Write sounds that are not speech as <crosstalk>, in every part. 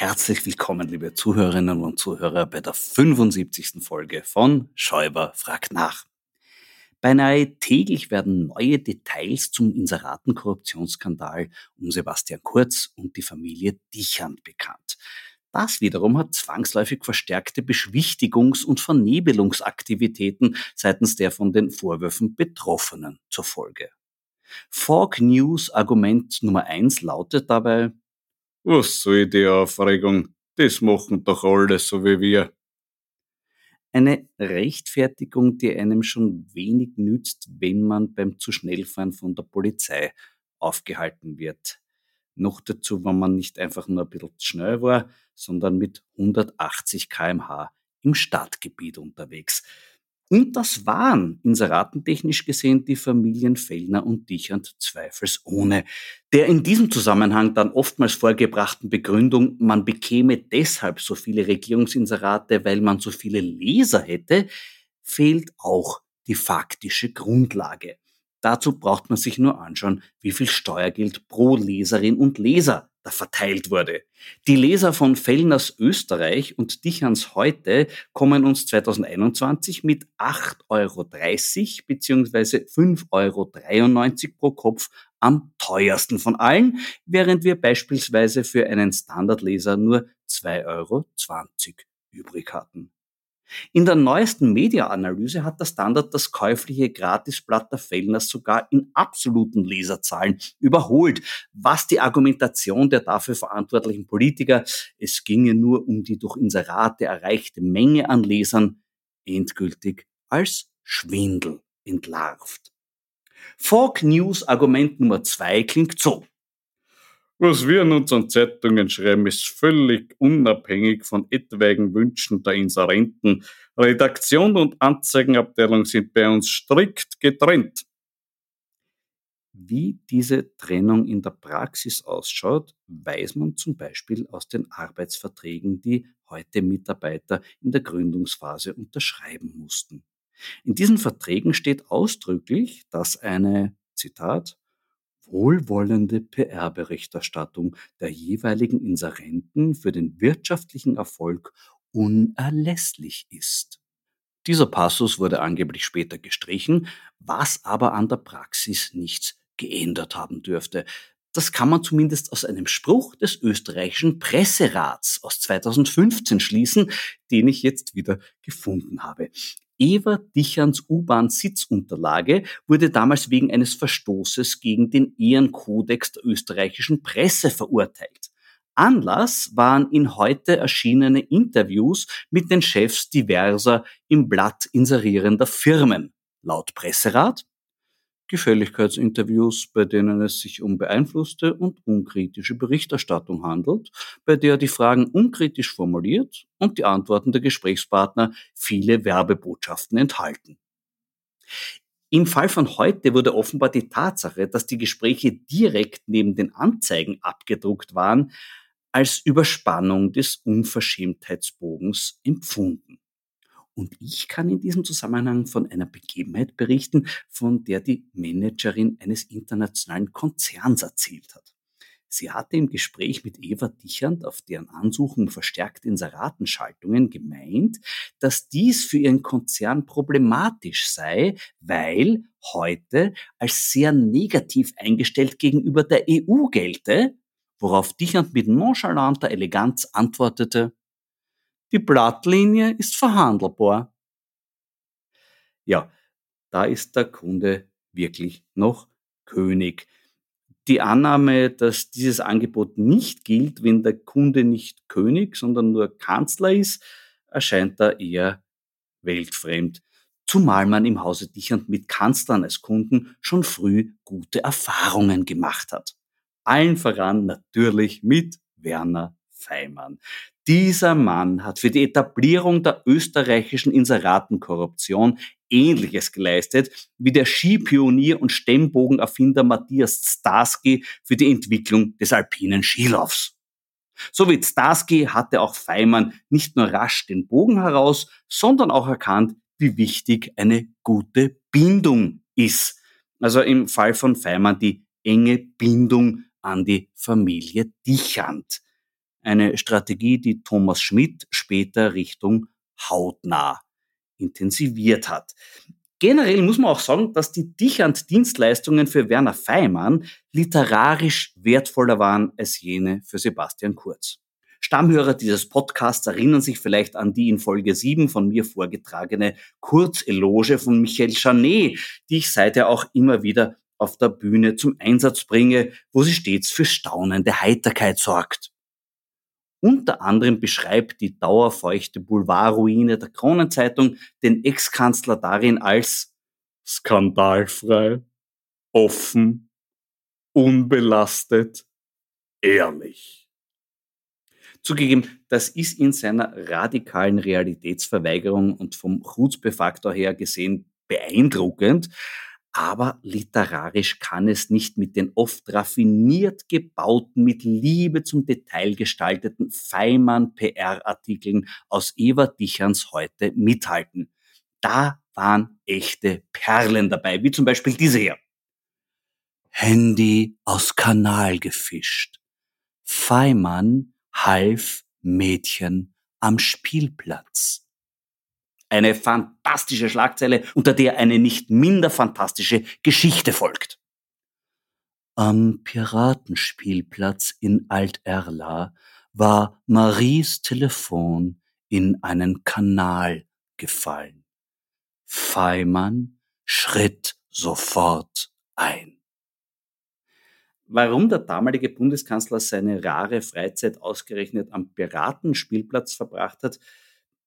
Herzlich willkommen, liebe Zuhörerinnen und Zuhörer, bei der 75. Folge von Schäuber fragt nach. Beinahe täglich werden neue Details zum Inseratenkorruptionsskandal um Sebastian Kurz und die Familie Dichand bekannt. Das wiederum hat zwangsläufig verstärkte Beschwichtigungs- und Vernebelungsaktivitäten seitens der von den Vorwürfen Betroffenen zur Folge. Fog News Argument Nummer eins lautet dabei, was soll die Aufregung? Das machen doch alle so wie wir. Eine Rechtfertigung, die einem schon wenig nützt, wenn man beim zu schnellfahren von der Polizei aufgehalten wird. Noch dazu, wenn man nicht einfach nur ein bisschen schnell war, sondern mit 180 kmh im Stadtgebiet unterwegs. Und das waren inseratentechnisch gesehen die Familien Fellner und Dichand zweifelsohne. Der in diesem Zusammenhang dann oftmals vorgebrachten Begründung, man bekäme deshalb so viele Regierungsinserate, weil man so viele Leser hätte, fehlt auch die faktische Grundlage. Dazu braucht man sich nur anschauen, wie viel Steuergeld pro Leserin und Leser da verteilt wurde. Die Leser von Fellners Österreich und Dichans heute kommen uns 2021 mit 8,30 Euro bzw. 5,93 Euro pro Kopf am teuersten von allen, während wir beispielsweise für einen Standardleser nur 2,20 Euro übrig hatten. In der neuesten Media-Analyse hat der Standard das käufliche Gratisblatt der Fellners sogar in absoluten Leserzahlen überholt, was die Argumentation der dafür verantwortlichen Politiker, es ginge nur um die durch Inserate erreichte Menge an Lesern, endgültig als Schwindel entlarvt. Fog News Argument Nummer zwei klingt so. Was wir in unseren Zeitungen schreiben, ist völlig unabhängig von etwaigen Wünschen der Inserenten. Redaktion und Anzeigenabteilung sind bei uns strikt getrennt. Wie diese Trennung in der Praxis ausschaut, weiß man zum Beispiel aus den Arbeitsverträgen, die heute Mitarbeiter in der Gründungsphase unterschreiben mussten. In diesen Verträgen steht ausdrücklich, dass eine, Zitat, wohlwollende PR-Berichterstattung der jeweiligen Inserenten für den wirtschaftlichen Erfolg unerlässlich ist. Dieser Passus wurde angeblich später gestrichen, was aber an der Praxis nichts geändert haben dürfte. Das kann man zumindest aus einem Spruch des österreichischen Presserats aus 2015 schließen, den ich jetzt wieder gefunden habe. Eva Dichans U-Bahn-Sitzunterlage wurde damals wegen eines Verstoßes gegen den Ehrenkodex der österreichischen Presse verurteilt. Anlass waren in heute erschienene Interviews mit den Chefs diverser im Blatt inserierender Firmen. Laut Presserat Gefälligkeitsinterviews, bei denen es sich um beeinflusste und unkritische Berichterstattung handelt, bei der die Fragen unkritisch formuliert und die Antworten der Gesprächspartner viele Werbebotschaften enthalten. Im Fall von heute wurde offenbar die Tatsache, dass die Gespräche direkt neben den Anzeigen abgedruckt waren, als Überspannung des Unverschämtheitsbogens empfunden. Und ich kann in diesem Zusammenhang von einer Begebenheit berichten, von der die Managerin eines internationalen Konzerns erzählt hat. Sie hatte im Gespräch mit Eva Dichand auf deren Ansuchung verstärkt Inseratenschaltungen gemeint, dass dies für ihren Konzern problematisch sei, weil heute als sehr negativ eingestellt gegenüber der EU gelte, worauf Dichand mit nonchalanter Eleganz antwortete, die Blattlinie ist verhandelbar. Ja, da ist der Kunde wirklich noch König. Die Annahme, dass dieses Angebot nicht gilt, wenn der Kunde nicht König, sondern nur Kanzler ist, erscheint da eher weltfremd. Zumal man im Hause Dichand mit Kanzlern als Kunden schon früh gute Erfahrungen gemacht hat. Allen voran natürlich mit Werner Feimann. Dieser Mann hat für die Etablierung der österreichischen Inseratenkorruption Ähnliches geleistet wie der Skipionier und Stemmbogenerfinder Matthias Starsky für die Entwicklung des alpinen Skilaufs. So wie Starsky hatte auch Feimann nicht nur rasch den Bogen heraus, sondern auch erkannt, wie wichtig eine gute Bindung ist. Also im Fall von Feimann die enge Bindung an die Familie Dichand. Eine Strategie, die Thomas Schmidt später Richtung hautnah intensiviert hat. Generell muss man auch sagen, dass die Dichand-Dienstleistungen für Werner Feimann literarisch wertvoller waren als jene für Sebastian Kurz. Stammhörer dieses Podcasts erinnern sich vielleicht an die in Folge 7 von mir vorgetragene Kurzeloge von Michael Chanet, die ich seither auch immer wieder auf der Bühne zum Einsatz bringe, wo sie stets für staunende Heiterkeit sorgt. Unter anderem beschreibt die dauerfeuchte Boulevardruine der Kronenzeitung den Ex-Kanzler darin als skandalfrei, offen, unbelastet, ehrlich. Zugegeben, das ist in seiner radikalen Realitätsverweigerung und vom Chutzpe-Faktor her gesehen beeindruckend, aber literarisch kann es nicht mit den oft raffiniert gebauten, mit Liebe zum Detail gestalteten Feimann-PR-Artikeln aus Eva Dichans heute mithalten. Da waren echte Perlen dabei, wie zum Beispiel diese hier. Handy aus Kanal gefischt. Feimann half Mädchen am Spielplatz. Eine fantastische Schlagzeile, unter der eine nicht minder fantastische Geschichte folgt. Am Piratenspielplatz in Alt-Erla war Maries Telefon in einen Kanal gefallen. Feimann schritt sofort ein. Warum der damalige Bundeskanzler seine rare Freizeit ausgerechnet am Piratenspielplatz verbracht hat,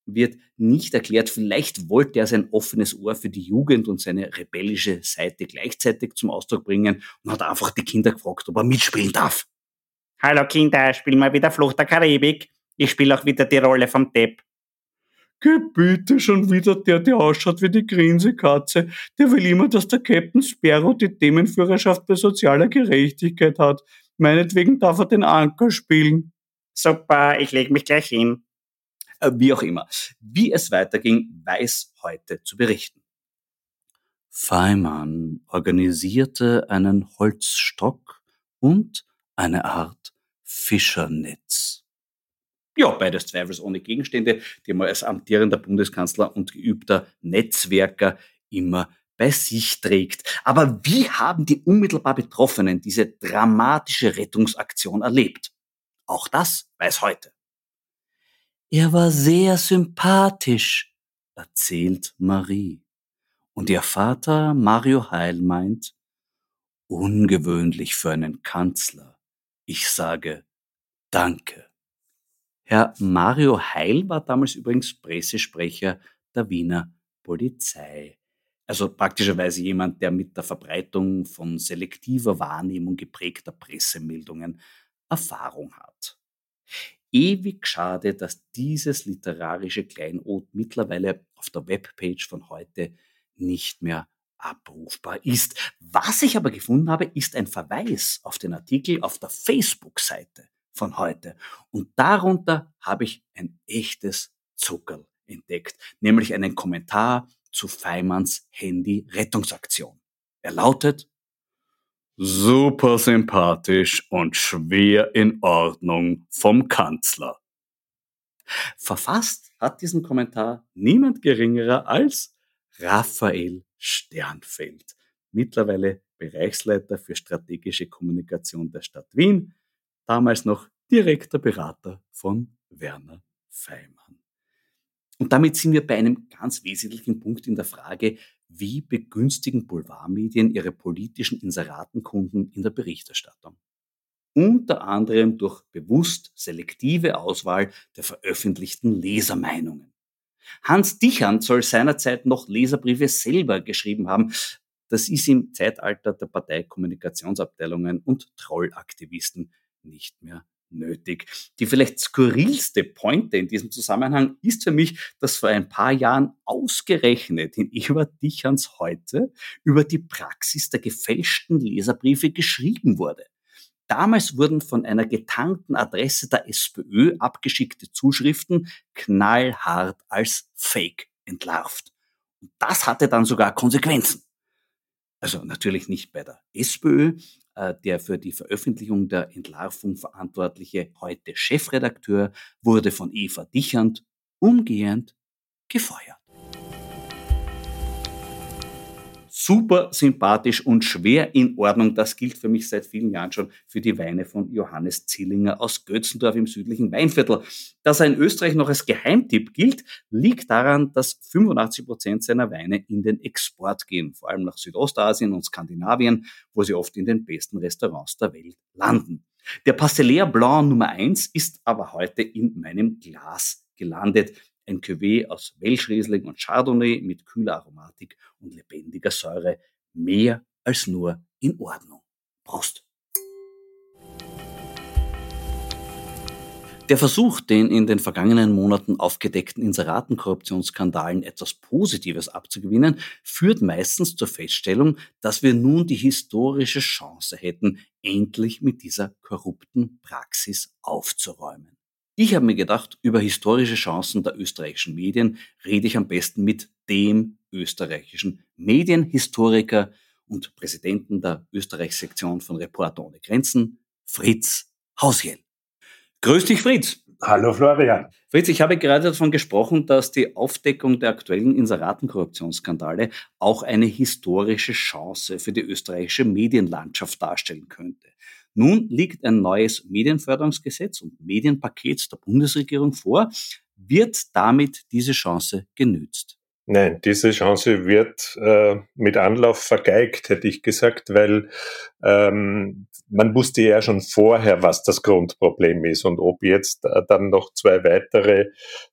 wird nicht erklärt. Vielleicht wollte er sein offenes Ohr für die Jugend und seine rebellische Seite gleichzeitig zum Ausdruck bringen und hat einfach die Kinder gefragt, ob er mitspielen darf. Hallo Kinder, spiel mal wieder Flucht der Karibik. Ich spiele auch wieder die Rolle vom Depp. Bitte schon wieder der, der ausschaut wie die Grinsekatze. Der will immer, dass der Captain Sparrow die Themenführerschaft bei sozialer Gerechtigkeit hat. Meinetwegen darf er den Anker spielen. Super, ich leg mich gleich hin. Äh, wie auch immer. Wie es weiterging, weiß heute zu berichten. Feimann organisierte einen Holzstock und eine Art Fischernetz. Ja, beides zweifelsohne Gegenstände, die man als amtierender Bundeskanzler und geübter Netzwerker immer bei sich trägt. Aber wie haben die unmittelbar Betroffenen diese dramatische Rettungsaktion erlebt? Auch das weiß heute. Er war sehr sympathisch, erzählt Marie. Und ihr Vater Mario Heil meint, ungewöhnlich für einen Kanzler. Ich sage, Danke. Herr Mario Heil war damals übrigens Pressesprecher der Wiener Polizei. Also praktischerweise jemand, der mit der Verbreitung von selektiver Wahrnehmung geprägter Pressemeldungen Erfahrung hat. Ewig schade, dass dieses literarische Kleinod mittlerweile auf der Webpage von heute nicht mehr abrufbar ist. Was ich aber gefunden habe, ist ein Verweis auf den Artikel auf der Facebook-Seite von heute. Und darunter habe ich ein echtes Zuckerl entdeckt, nämlich einen Kommentar zu Feimanns Handy-Rettungsaktion. Er lautet, super sympathisch und schwer in Ordnung vom Kanzler. Verfasst hat diesen Kommentar niemand geringerer als Raphael Sternfeld, mittlerweile Bereichsleiter für strategische Kommunikation der Stadt Wien, damals noch direkter Berater von Werner Feimann. Und damit sind wir bei einem ganz wesentlichen Punkt in der Frage, wie begünstigen Boulevardmedien ihre politischen Inseratenkunden in der Berichterstattung? Unter anderem durch bewusst selektive Auswahl der veröffentlichten Lesermeinungen. Hans Dichand soll seinerzeit noch Leserbriefe selber geschrieben haben. Das ist im Zeitalter der Parteikommunikationsabteilungen und Trollaktivisten nicht mehr nötig. Die vielleicht skurrilste Pointe in diesem Zusammenhang ist für mich, dass vor ein paar Jahren ausgerechnet in Ewart Dichans heute über die Praxis der gefälschten Leserbriefe geschrieben wurde. Damals wurden von einer getankten Adresse der SPÖ abgeschickte Zuschriften knallhart als Fake entlarvt. Und das hatte dann sogar Konsequenzen. Also natürlich nicht bei der SPÖ, der für die Veröffentlichung der Entlarvung verantwortliche, heute Chefredakteur, wurde von Eva Dichand umgehend gefeuert. Super sympathisch und schwer in Ordnung. Das gilt für mich seit vielen Jahren schon für die Weine von Johannes Zillinger aus Götzendorf im südlichen Weinviertel. Dass er in Österreich noch als Geheimtipp gilt, liegt daran, dass 85 Prozent seiner Weine in den Export gehen, vor allem nach Südostasien und Skandinavien, wo sie oft in den besten Restaurants der Welt landen. Der Pastellaire Blanc Nummer 1 ist aber heute in meinem Glas gelandet ein Cuvée aus Welschriesling und Chardonnay mit kühler Aromatik und lebendiger Säure. Mehr als nur in Ordnung. Prost! Der Versuch, den in den vergangenen Monaten aufgedeckten Inseratenkorruptionsskandalen etwas Positives abzugewinnen, führt meistens zur Feststellung, dass wir nun die historische Chance hätten, endlich mit dieser korrupten Praxis aufzuräumen. Ich habe mir gedacht, über historische Chancen der österreichischen Medien rede ich am besten mit dem österreichischen Medienhistoriker und Präsidenten der Österreich-Sektion von Reporter ohne Grenzen, Fritz Hausjell. Grüß dich, Fritz. Hallo, Florian. Fritz, ich habe gerade davon gesprochen, dass die Aufdeckung der aktuellen Inseratenkorruptionsskandale auch eine historische Chance für die österreichische Medienlandschaft darstellen könnte. Nun liegt ein neues Medienförderungsgesetz und Medienpaket der Bundesregierung vor. Wird damit diese Chance genützt? Nein, diese Chance wird äh, mit Anlauf vergeigt, hätte ich gesagt, weil ähm, man wusste ja schon vorher, was das Grundproblem ist und ob jetzt äh, dann noch zwei weitere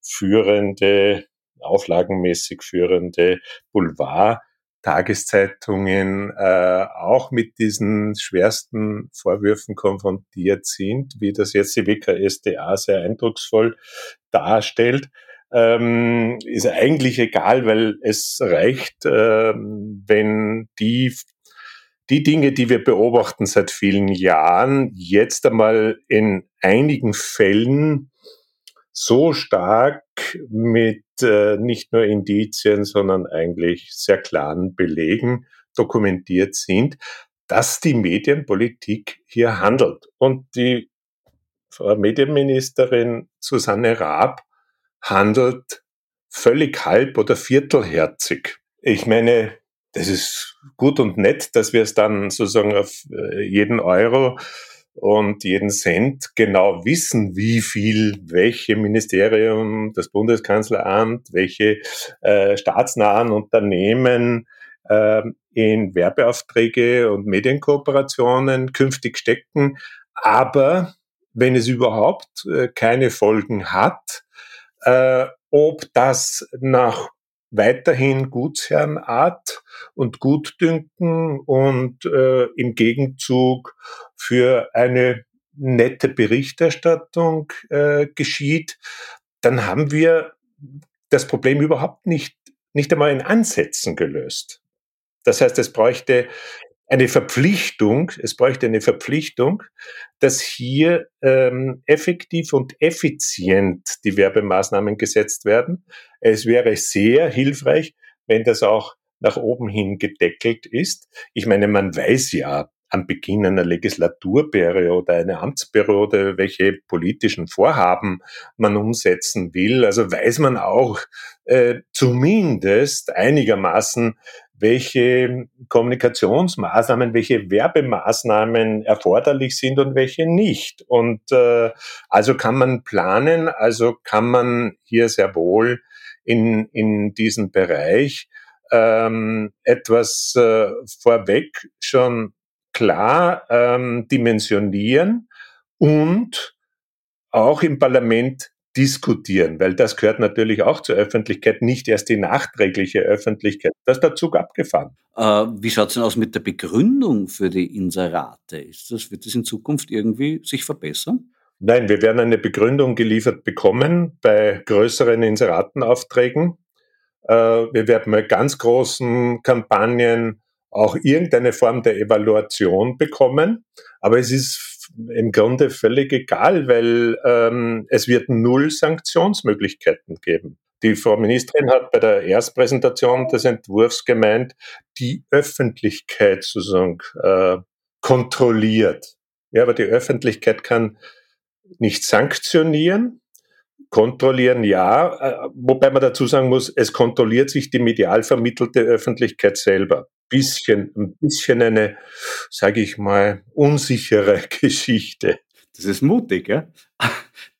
führende, auflagenmäßig führende Boulevard Tageszeitungen äh, auch mit diesen schwersten Vorwürfen konfrontiert sind, wie das jetzt die WKSDA sehr eindrucksvoll darstellt, ähm, ist eigentlich egal, weil es reicht, ähm, wenn die die Dinge, die wir beobachten seit vielen Jahren, jetzt einmal in einigen Fällen so stark mit äh, nicht nur Indizien, sondern eigentlich sehr klaren Belegen dokumentiert sind, dass die Medienpolitik hier handelt. Und die Frau Medienministerin Susanne Raab handelt völlig halb oder viertelherzig. Ich meine, das ist gut und nett, dass wir es dann sozusagen auf äh, jeden Euro und jeden Cent genau wissen, wie viel welche Ministerium, das Bundeskanzleramt, welche äh, staatsnahen Unternehmen äh, in Werbeaufträge und Medienkooperationen künftig stecken. Aber wenn es überhaupt äh, keine Folgen hat, äh, ob das nach weiterhin Gutsherrenart und Gutdünken und äh, im Gegenzug für eine nette Berichterstattung äh, geschieht, dann haben wir das Problem überhaupt nicht, nicht einmal in Ansätzen gelöst. Das heißt, es bräuchte eine Verpflichtung, es bräuchte eine Verpflichtung, dass hier ähm, effektiv und effizient die Werbemaßnahmen gesetzt werden. Es wäre sehr hilfreich, wenn das auch nach oben hin gedeckelt ist. Ich meine, man weiß ja am Beginn einer Legislaturperiode einer Amtsperiode, welche politischen Vorhaben man umsetzen will. Also weiß man auch äh, zumindest einigermaßen, welche Kommunikationsmaßnahmen, welche Werbemaßnahmen erforderlich sind und welche nicht. Und äh, also kann man planen, also kann man hier sehr wohl in, in diesem Bereich ähm, etwas äh, vorweg schon klar ähm, dimensionieren und auch im Parlament diskutieren, weil das gehört natürlich auch zur Öffentlichkeit, nicht erst die nachträgliche Öffentlichkeit. Da ist der Zug abgefahren. Äh, wie schaut es denn aus mit der Begründung für die Inserate? Ist das, wird das in Zukunft irgendwie sich verbessern? Nein, wir werden eine Begründung geliefert bekommen bei größeren Inseratenaufträgen. Äh, wir werden bei ganz großen Kampagnen auch irgendeine Form der Evaluation bekommen. Aber es ist im Grunde völlig egal, weil ähm, es wird null Sanktionsmöglichkeiten geben. Die Frau Ministerin hat bei der Erstpräsentation des Entwurfs gemeint, die Öffentlichkeit sozusagen äh, kontrolliert. Ja, aber die Öffentlichkeit kann nicht sanktionieren, kontrollieren ja, äh, wobei man dazu sagen muss, es kontrolliert sich die medial vermittelte Öffentlichkeit selber bisschen, ein bisschen eine, sage ich mal, unsichere <laughs> Geschichte. Das ist mutig, ja?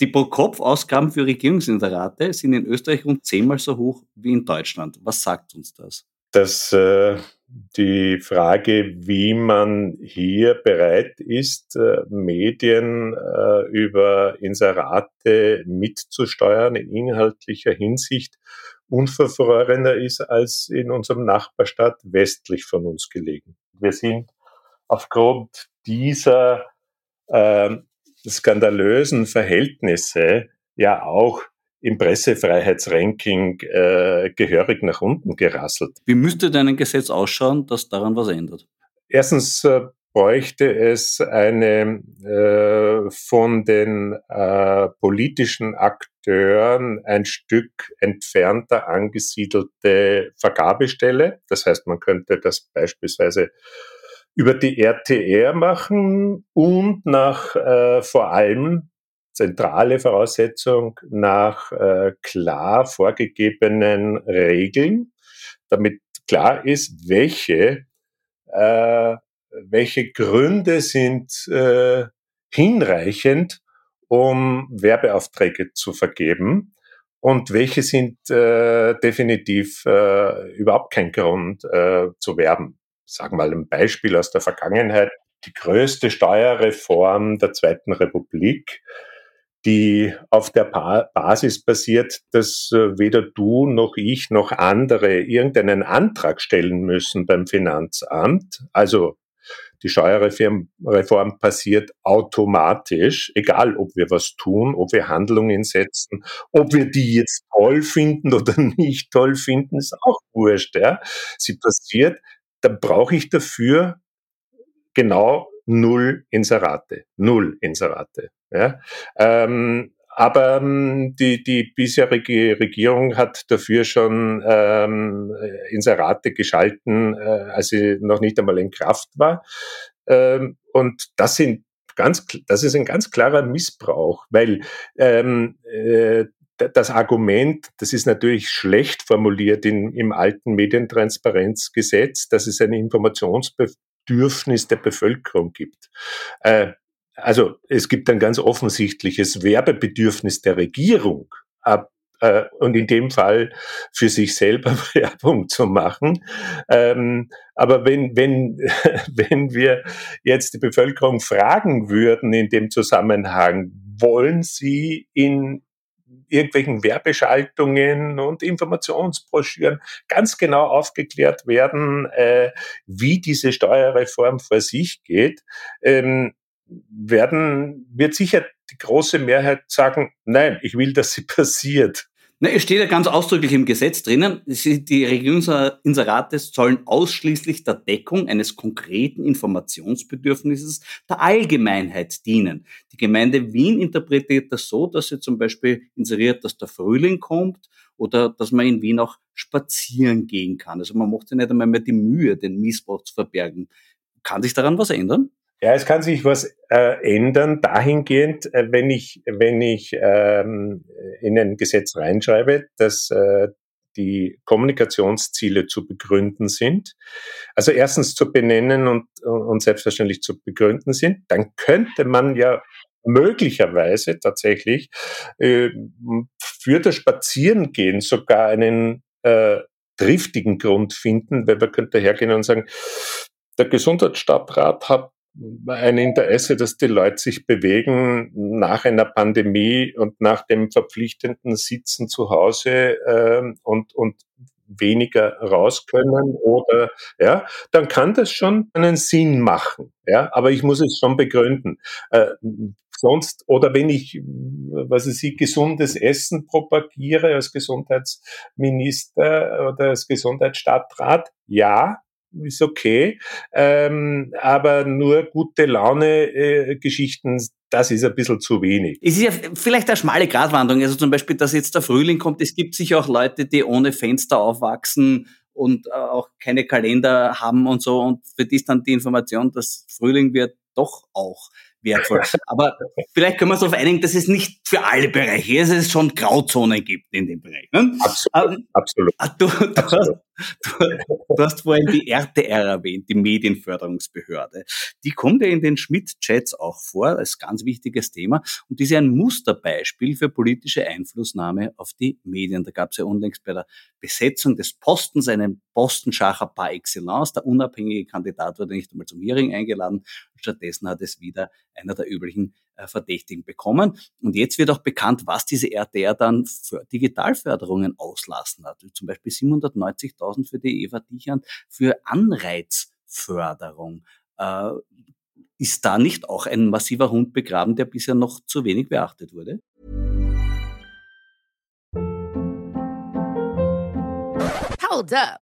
Die Pro-Kopf-Ausgaben für Regierungsinserate sind in Österreich rund zehnmal so hoch wie in Deutschland. Was sagt uns das? Dass äh, die Frage, wie man hier bereit ist, äh, Medien äh, über Inserate mitzusteuern in inhaltlicher Hinsicht unverfrorener ist als in unserem Nachbarstaat westlich von uns gelegen. Wir sind aufgrund dieser äh, skandalösen Verhältnisse ja auch im Pressefreiheitsranking äh, gehörig nach unten gerasselt. Wie müsste denn ein Gesetz ausschauen, das daran was ändert? Erstens äh, bräuchte es eine äh, von den äh, politischen Akteuren ein Stück entfernter angesiedelte Vergabestelle. Das heißt, man könnte das beispielsweise über die RTR machen und nach äh, vor allem zentrale Voraussetzung nach äh, klar vorgegebenen Regeln, damit klar ist, welche äh, welche Gründe sind äh, hinreichend, um Werbeaufträge zu vergeben und welche sind äh, definitiv äh, überhaupt kein Grund äh, zu werben. Sagen wir mal ein Beispiel aus der Vergangenheit. Die größte Steuerreform der Zweiten Republik, die auf der Basis basiert, dass äh, weder du noch ich noch andere irgendeinen Antrag stellen müssen beim Finanzamt. Also die Steuerreform passiert automatisch, egal ob wir was tun, ob wir Handlungen setzen, ob wir die jetzt toll finden oder <laughs> nicht toll finden, ist auch wurscht. Ja? Sie passiert, dann brauche ich dafür genau null Inserate. Null Inserate. Ja? Ähm, aber ähm, die, die bisherige Regierung hat dafür schon ähm, Inserate geschalten, äh, als sie noch nicht einmal in Kraft war. Ähm, und das sind ganz, das ist ein ganz klarer Missbrauch, weil ähm, äh, das Argument, das ist natürlich schlecht formuliert in, im alten Medientransparenzgesetz, dass es ein Informationsbedürfnis der Bevölkerung gibt. Äh, also es gibt ein ganz offensichtliches Werbebedürfnis der Regierung. äh, und in dem Fall für sich selber <laughs> Werbung zu machen. Ähm, aber wenn, wenn, <laughs> wenn wir jetzt die Bevölkerung fragen würden in dem Zusammenhang, wollen sie in irgendwelchen Werbeschaltungen und Informationsbroschüren ganz genau aufgeklärt werden, äh, wie diese Steuerreform vor sich geht, ähm, werden, wird sicher die große Mehrheit sagen, nein, ich will, dass sie <laughs> passiert. Na, es steht ja ganz ausdrücklich im Gesetz drinnen, die Regierungsinserate sollen ausschließlich der Deckung eines konkreten Informationsbedürfnisses der Allgemeinheit dienen. Die Gemeinde Wien interpretiert das so, dass sie zum Beispiel inseriert, dass der Frühling kommt oder dass man in Wien auch spazieren gehen kann. Also man macht sich nicht einmal mehr die Mühe, den Missbrauch zu verbergen. Kann sich daran was ändern? Ja, es kann sich was äh, ändern dahingehend, äh, wenn ich, wenn ich ähm, in ein Gesetz reinschreibe, dass äh, die Kommunikationsziele zu begründen sind. Also erstens zu benennen und, und selbstverständlich zu begründen sind. Dann könnte man ja möglicherweise tatsächlich äh, für das Spazierengehen sogar einen äh, triftigen Grund finden, weil man könnte hergehen und sagen, der Gesundheitsstadtrat hat ein Interesse, dass die Leute sich bewegen nach einer Pandemie und nach dem verpflichtenden Sitzen zu Hause äh, und, und weniger raus können oder ja, dann kann das schon einen Sinn machen. Ja, aber ich muss es schon begründen. Äh, sonst oder wenn ich, was ich, gesundes Essen propagiere als Gesundheitsminister oder als Gesundheitsstadtrat, ja, ist okay, ähm, aber nur gute Laune-Geschichten, äh, das ist ein bisschen zu wenig. Es ist ja vielleicht eine schmale Gratwanderung, also zum Beispiel, dass jetzt der Frühling kommt, es gibt sicher auch Leute, die ohne Fenster aufwachsen und äh, auch keine Kalender haben und so und für die ist dann die Information, dass Frühling wird, doch auch wertvoll. <laughs> Aber vielleicht können wir uns darauf einigen, dass es nicht für alle Bereiche ist, dass es schon Grauzonen gibt in dem Bereich. Ne? Absolut. Ähm, absolut. Ah, du, du, absolut. Hast, du, du, hast vorhin die RTR erwähnt, die Medienförderungsbehörde. Die kommt ja in den Schmidt-Chats auch vor, als ganz wichtiges Thema. Und die ist ja ein Musterbeispiel für politische Einflussnahme auf die Medien. Da gab es ja unlängst bei der Besetzung des Postens einen Postenschacher par excellence. Der unabhängige Kandidat wurde nicht einmal zum Hearing eingeladen. Stattdessen hat es wieder einer der üblichen Verdächtigen bekommen. Und jetzt wird auch bekannt, was diese RTR dann für Digitalförderungen auslassen hat. Zum Beispiel 790.000 für die Eva Dichand für Anreizförderung. Äh, ist da nicht auch ein massiver Hund begraben, der bisher noch zu wenig beachtet wurde? Hold up.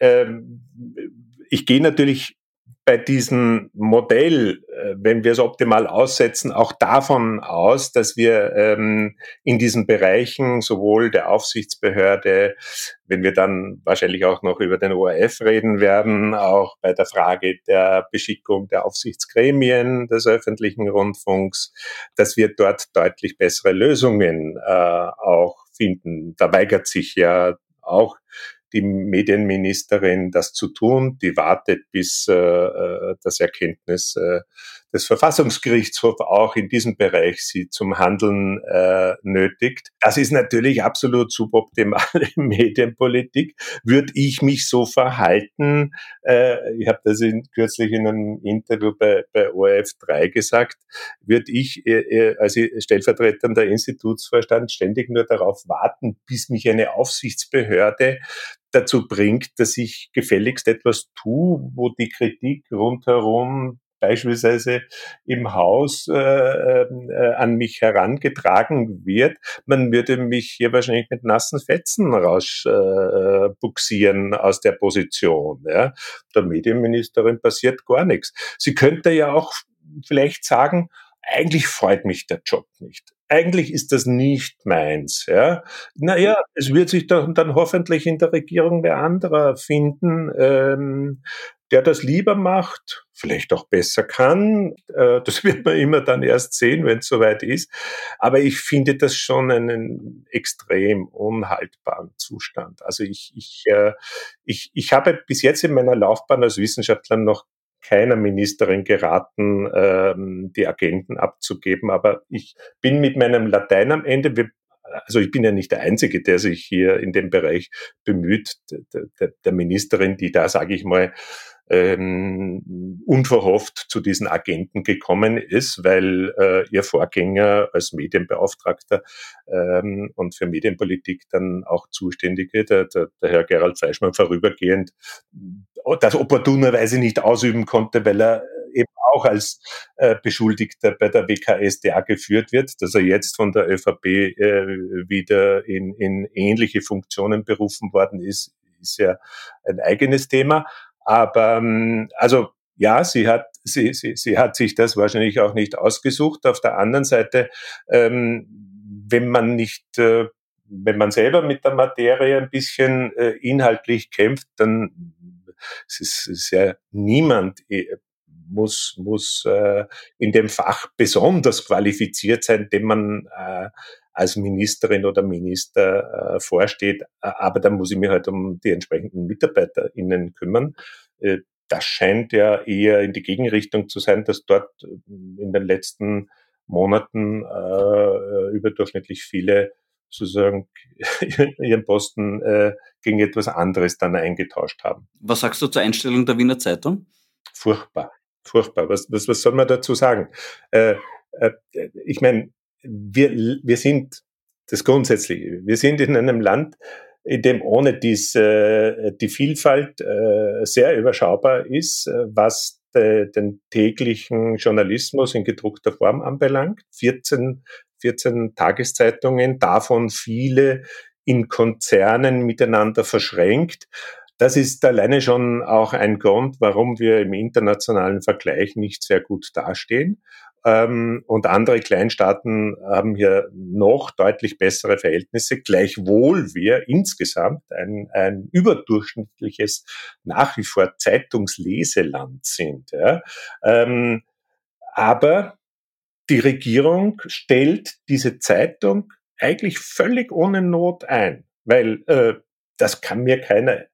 ähm, ich gehe natürlich bei diesem Modell, äh, wenn wir es optimal aussetzen, auch davon aus, dass wir ähm, in diesen Bereichen sowohl der Aufsichtsbehörde, wenn wir dann wahrscheinlich auch noch über den ORF reden werden, auch bei der Frage der Beschickung der Aufsichtsgremien des öffentlichen Rundfunks, dass wir dort deutlich bessere Lösungen äh, auch finden. Da weigert sich ja auch die Medienministerin das zu tun. Die wartet, bis äh, äh das Erkenntnis äh, des Verfassungsgerichtshofs auch in diesem Bereich sie zum Handeln äh, nötigt. Das ist natürlich absolut suboptimale <laughs> Medienpolitik. Würde ich mich so verhalten, äh, ich habe das in, kürzlich in einem Interview bei, bei ORF3 gesagt, würde ich äh, äh als stellvertretender Institutsvorstand ständig nur darauf warten, bis mich eine Aufsichtsbehörde dazu bringt, dass ich gefälligst etwas tue, wo die Kritik rundherum beispielsweise im Haus äh, äh, an mich herangetragen wird, man würde mich hier wahrscheinlich mit nassen Fetzen rausbuxieren äh, aus der Position. Ja. Der Medienministerin passiert gar nichts. Sie könnte ja auch vielleicht sagen, eigentlich freut mich der Job nicht. Eigentlich ist das nicht meins. Ja, naja, es wird sich dann, dann hoffentlich in der Regierung wer anderer finden, ähm, der das lieber macht, vielleicht auch besser kann. Äh, das <laughs> wird man immer dann erst sehen, wenn es soweit ist. Aber ich finde das schon einen extrem unhaltbaren Zustand. Also ich, ich, äh, ich, ich habe bis jetzt in meiner Laufbahn als Wissenschaftler noch keiner Ministerin geraten, ähm, die Agenten abzugeben. Aber ich bin mit meinem Latein am Ende. Also ich bin ja nicht der Einzige, der sich hier in dem Bereich bemüht, der Ministerin, die da, sage ich mal, ähm, unverhofft zu diesen Agenten gekommen ist, weil äh, ihr Vorgänger als Medienbeauftragter ähm, und für Medienpolitik dann auch Zuständige, der, der, der Herr Gerald Fleischmann, vorübergehend das opportunerweise nicht ausüben konnte, weil er eben auch als äh, Beschuldigter bei der WKSDA geführt wird, dass er jetzt von der ÖVP äh, wieder in, in ähnliche Funktionen berufen worden ist, ist ja ein eigenes Thema. Aber ähm, also ja, sie hat, sie, sie, sie hat sich das wahrscheinlich auch nicht ausgesucht. Auf der anderen Seite, ähm, wenn man nicht, äh, wenn man selber mit der Materie ein bisschen äh, inhaltlich kämpft, dann es ist, ja niemand äh, muss, muss äh, in dem Fach besonders qualifiziert sein, dem man äh, als Ministerin oder Minister äh, vorsteht. Aber da muss ich mich halt um die entsprechenden MitarbeiterInnen kümmern. Äh, das scheint ja eher in die Gegenrichtung zu sein, dass dort äh, in den letzten Monaten äh, überdurchschnittlich viele sozusagen <laughs> ihren Posten äh, gegen etwas anderes dann eingetauscht haben. Was sagst du zur Einstellung der Wiener Zeitung? Furchtbar, furchtbar. Was, was, was soll man dazu sagen? Äh, äh, ich meine, wir, wir sind das Grundsätzliche. Wir sind in einem Land, in dem ohne dies äh, die Vielfalt äh, sehr überschaubar ist, äh, was de, den täglichen Journalismus in gedruckter Form anbelangt. 14, 14 Tageszeitungen, davon viele in Konzernen miteinander verschränkt. Das ist alleine schon auch ein Grund, warum wir im internationalen Vergleich nicht sehr gut dastehen. Ähm, und andere Kleinstaaten haben hier noch deutlich bessere Verhältnisse, gleichwohl wir insgesamt ein, ein überdurchschnittliches, nach wie vor Zeitungsleseland sind. Ähm, aber die Regierung stellt diese Zeitung eigentlich völlig ohne Not ein, weil äh, das kann mir keiner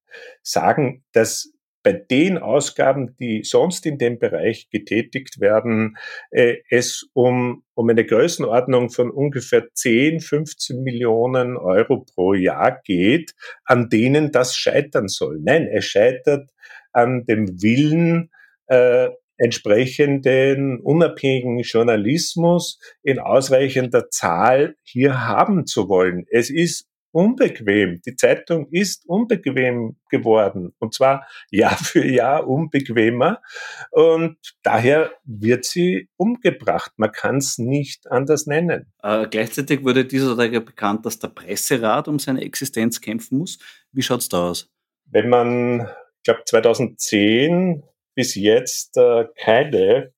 sagen, dass bei den Ausgaben, die sonst in dem Bereich getätigt werden, äh, es um, um eine Größenordnung von ungefähr 10, 15 Millionen Euro pro Jahr geht, an denen das scheitern soll. Nein, es scheitert an dem Willen, äh, entsprechenden unabhängigen Journalismus in ausreichender Zahl hier haben zu wollen. Es ist unbequem. Die Zeitung ist unbequem geworden und zwar <laughs> Jahr für Jahr unbequemer und daher wird sie umgebracht. Man kann es nicht anders nennen. Äh, gleichzeitig wurde dieser Tag ja bekannt, dass der Presserat um seine Existenz kämpfen muss. Wie schaut's da aus? Wenn man, ich glaube 2010 bis jetzt äh, keine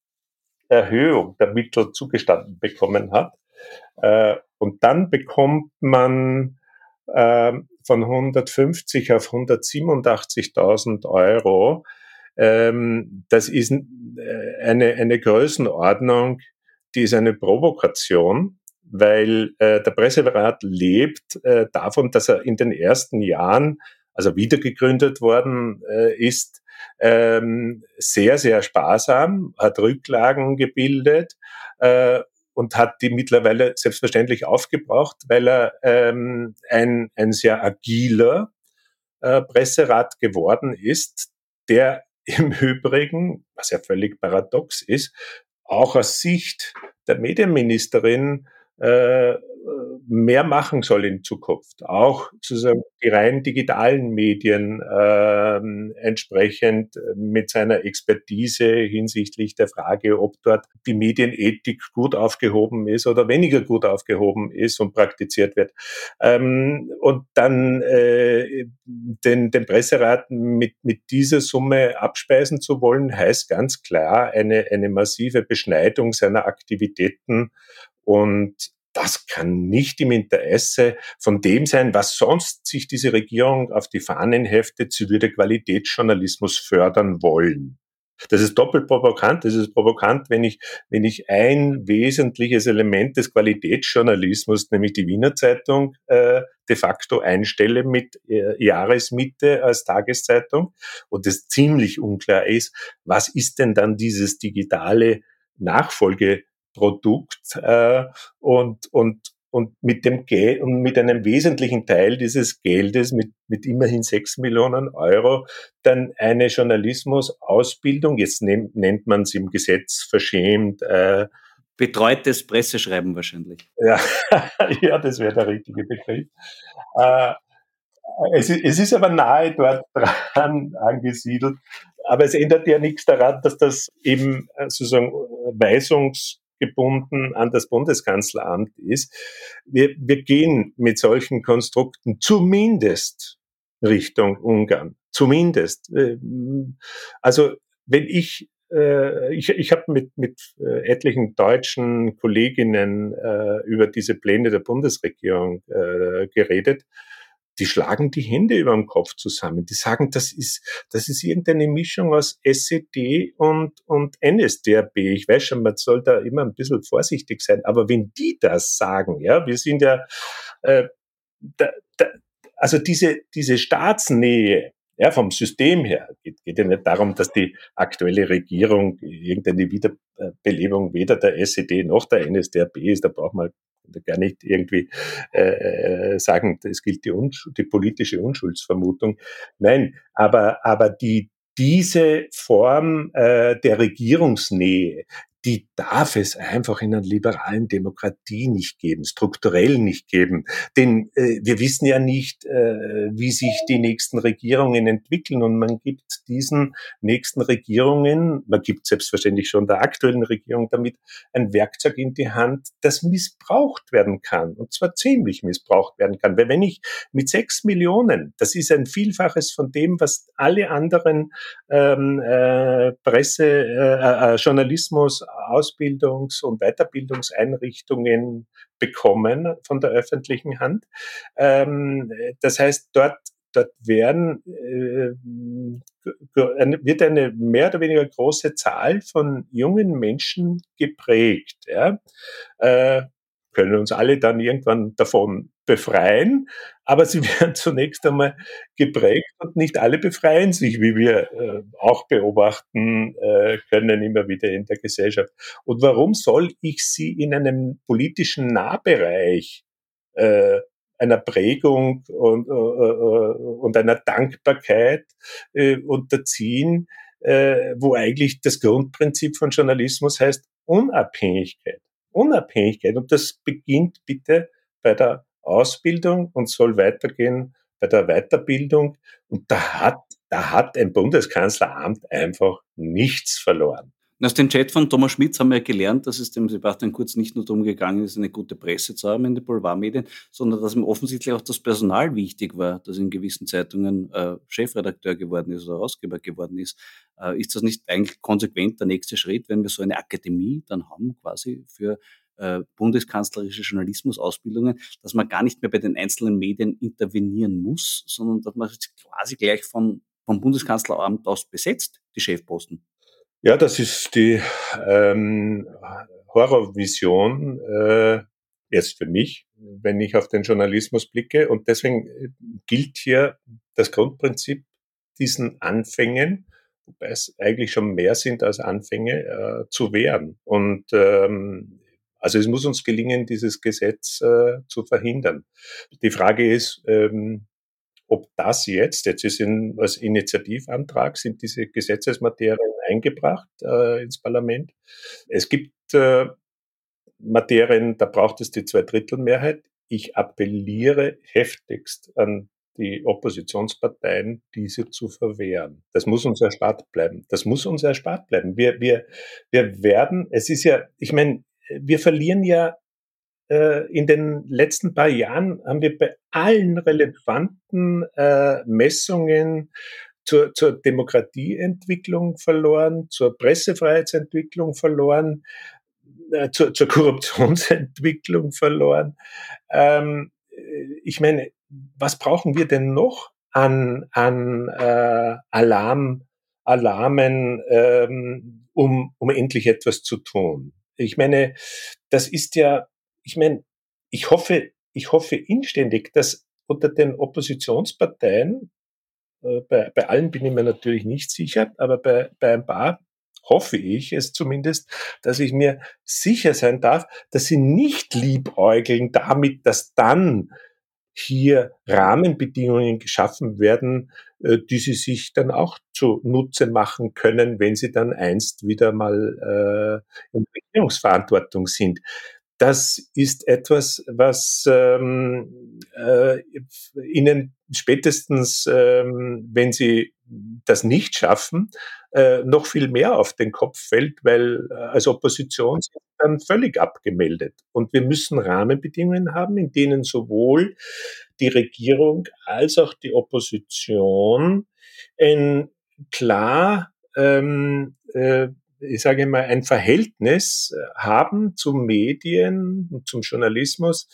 Erhöhung der Mittel zugestanden bekommen hat, äh, und dann bekommt man ähm, von 150 auf 187.000 Euro. Ähm, das ist äh, eine, eine Größenordnung, die ist eine Provokation, weil äh, der Presserat lebt äh, davon, dass er in den ersten Jahren, also wiedergegründet worden äh, ist, ähm, sehr, sehr sparsam, hat Rücklagen gebildet äh, und hat die mittlerweile selbstverständlich aufgebraucht, weil er ähm, ein, ein sehr agiler äh, Presserat geworden ist, der im <laughs> Übrigen, was ja völlig paradox ist, auch aus Sicht der Medienministerin äh, mehr machen soll in Zukunft. Auch sozusagen die rein digitalen Medien äh, entsprechend mit seiner Expertise hinsichtlich der Frage, ob dort die Medienethik gut aufgehoben ist oder weniger gut aufgehoben ist und praktiziert wird. Ähm, und dann äh, den, den Presserat mit, mit dieser Summe abspeisen zu wollen, heißt ganz klar eine, eine massive Beschneidung seiner Aktivitäten und das kann nicht im Interesse von dem sein, was sonst sich diese Regierung auf die Fahnen heftet, sie würde Qualitätsjournalismus fördern wollen. Das ist doppelt provokant. Das ist provokant, wenn ich, wenn ich ein wesentliches Element des Qualitätsjournalismus, nämlich die Wiener Zeitung, äh, de facto einstelle mit äh, Jahresmitte als Tageszeitung und es ziemlich unklar ist, was ist denn dann dieses digitale Nachfolge Produkt äh, und, und, und mit dem Geld und mit einem wesentlichen Teil dieses Geldes, mit, mit immerhin sechs Millionen Euro, dann eine Journalismusausbildung, jetzt nennt, nennt man es im Gesetz verschämt, äh, Betreutes Presseschreiben wahrscheinlich. Ja, <laughs> ja das wäre der richtige Begriff. Äh, es, es ist aber nahe dort dran <laughs> angesiedelt. Aber es ändert ja nichts daran, dass das eben äh, sozusagen Weisungs gebunden an das Bundeskanzleramt ist. Wir, wir gehen mit solchen Konstrukten zumindest Richtung Ungarn. Zumindest. Äh, also wenn ich äh, ich, ich habe mit, mit äh, etlichen deutschen Kolleginnen über diese Pläne der Bundesregierung geredet die schlagen die Hände über dem Kopf zusammen. Die sagen, das ist, das ist irgendeine Mischung aus SED und, und NSDAP. Ich weiß schon, man soll da immer ein bisschen vorsichtig sein. Aber wenn die das sagen, ja, wir sind ja, äh, da, da, also diese, diese Staatsnähe, ja, vom System her geht, geht ja nicht darum, dass die aktuelle Regierung irgendeine Wiederbelebung weder der SED noch der NSDAP ist. Da braucht man gar nicht irgendwie äh, äh, sagen, es gilt die, die politische Unschuldsvermutung. Nein, aber, aber die, diese Form äh, der Regierungsnähe, die darf es einfach in einer liberalen Demokratie nicht geben, strukturell nicht geben. Denn äh, wir wissen ja nicht, äh, wie sich die nächsten Regierungen entwickeln. Und man gibt diesen nächsten Regierungen, man gibt selbstverständlich schon der aktuellen Regierung damit ein Werkzeug in die Hand, das missbraucht werden kann. Und zwar ziemlich missbraucht werden kann. Weil wenn ich mit sechs Millionen, das ist ein Vielfaches von dem, was alle anderen ähm, äh, Presse, äh, äh, Journalismus, Ausbildungs- und Weiterbildungseinrichtungen bekommen von der öffentlichen Hand. Ähm, das heißt, dort dort werden, äh, wird eine mehr oder weniger große Zahl von jungen Menschen geprägt. Ja? Äh, können uns alle dann irgendwann davon befreien, aber sie <laughs> werden zunächst einmal geprägt und nicht alle befreien sich, wie wir äh, auch beobachten äh, können immer wieder in der Gesellschaft. Und warum soll ich sie in einem politischen Nahbereich äh, einer Prägung und, äh, äh und einer Dankbarkeit äh, unterziehen, wo eigentlich das Grundprinzip von Journalismus heißt Unabhängigkeit. Unabhängigkeit. Und das beginnt bitte bei der Ausbildung und soll weitergehen bei der Weiterbildung. Und da hat, da hat ein Bundeskanzleramt einfach nichts verloren. Aus dem Chat von Thomas Schmitz haben wir gelernt, dass es dem Sebastian Kurz nicht nur darum gegangen ist, eine gute Presse zu haben in den Boulevardmedien, sondern dass ihm offensichtlich auch das Personal wichtig war, das in gewissen Zeitungen äh, Chefredakteur geworden ist oder Herausgeber geworden ist. Äh, ist das nicht eigentlich konsequent der nächste Schritt, wenn wir so eine Akademie dann haben, quasi für äh, bundeskanzlerische Journalismusausbildungen, dass man gar nicht mehr bei den einzelnen Medien intervenieren muss, sondern dass man quasi gleich von, vom Bundeskanzleramt aus besetzt, die Chefposten? Ja, das ist die ähm, Horrorvision äh, jetzt für mich, wenn ich auf den Journalismus blicke. Und deswegen äh, gilt hier das Grundprinzip diesen Anfängen, wobei es eigentlich schon mehr sind als Anfänge, äh, zu wehren. Und ähm, also es muss uns gelingen, dieses Gesetz äh, zu verhindern. Die Frage ist, ähm, ob das jetzt, jetzt ist in, als Initiativantrag, sind diese Gesetzesmaterien eingebracht äh, ins Parlament. Es gibt äh, Materien, da braucht es die Zweidrittelmehrheit. Ich appelliere heftigst an die Oppositionsparteien, diese zu verwehren. Das muss uns erspart bleiben. Das muss uns erspart bleiben. Wir, wir, wir werden, es ist ja, ich meine, wir verlieren ja in den letzten paar Jahren haben wir bei allen relevanten äh, Messungen zur, zur Demokratieentwicklung verloren, zur Pressefreiheitsentwicklung verloren, äh, zur, zur Korruptionsentwicklung verloren. Ähm, ich meine, was brauchen wir denn noch an, an äh, Alarm, Alarmen, ähm, um, um endlich etwas zu tun? Ich meine, das ist ja, ich meine, ich hoffe, ich hoffe inständig, dass unter den Oppositionsparteien, äh, bei, bei allen bin ich mir natürlich nicht sicher, aber bei, bei ein paar hoffe ich es zumindest, dass ich mir sicher sein darf, dass sie nicht liebäugeln damit, dass dann hier Rahmenbedingungen geschaffen werden, äh, die sie sich dann auch zu Nutze machen können, wenn sie dann einst wieder mal äh, in Regierungsverantwortung sind. Das ist etwas, was ähm, äh, Ihnen spätestens, ähm, wenn Sie das nicht schaffen, äh, noch viel mehr auf den Kopf fällt, weil äh, als Opposition sind dann völlig abgemeldet. Und wir müssen Rahmenbedingungen haben, in denen sowohl die Regierung als auch die Opposition ein klar ähm, äh, ich sage mal, ein Verhältnis äh, haben zu Medien und zum Journalismus,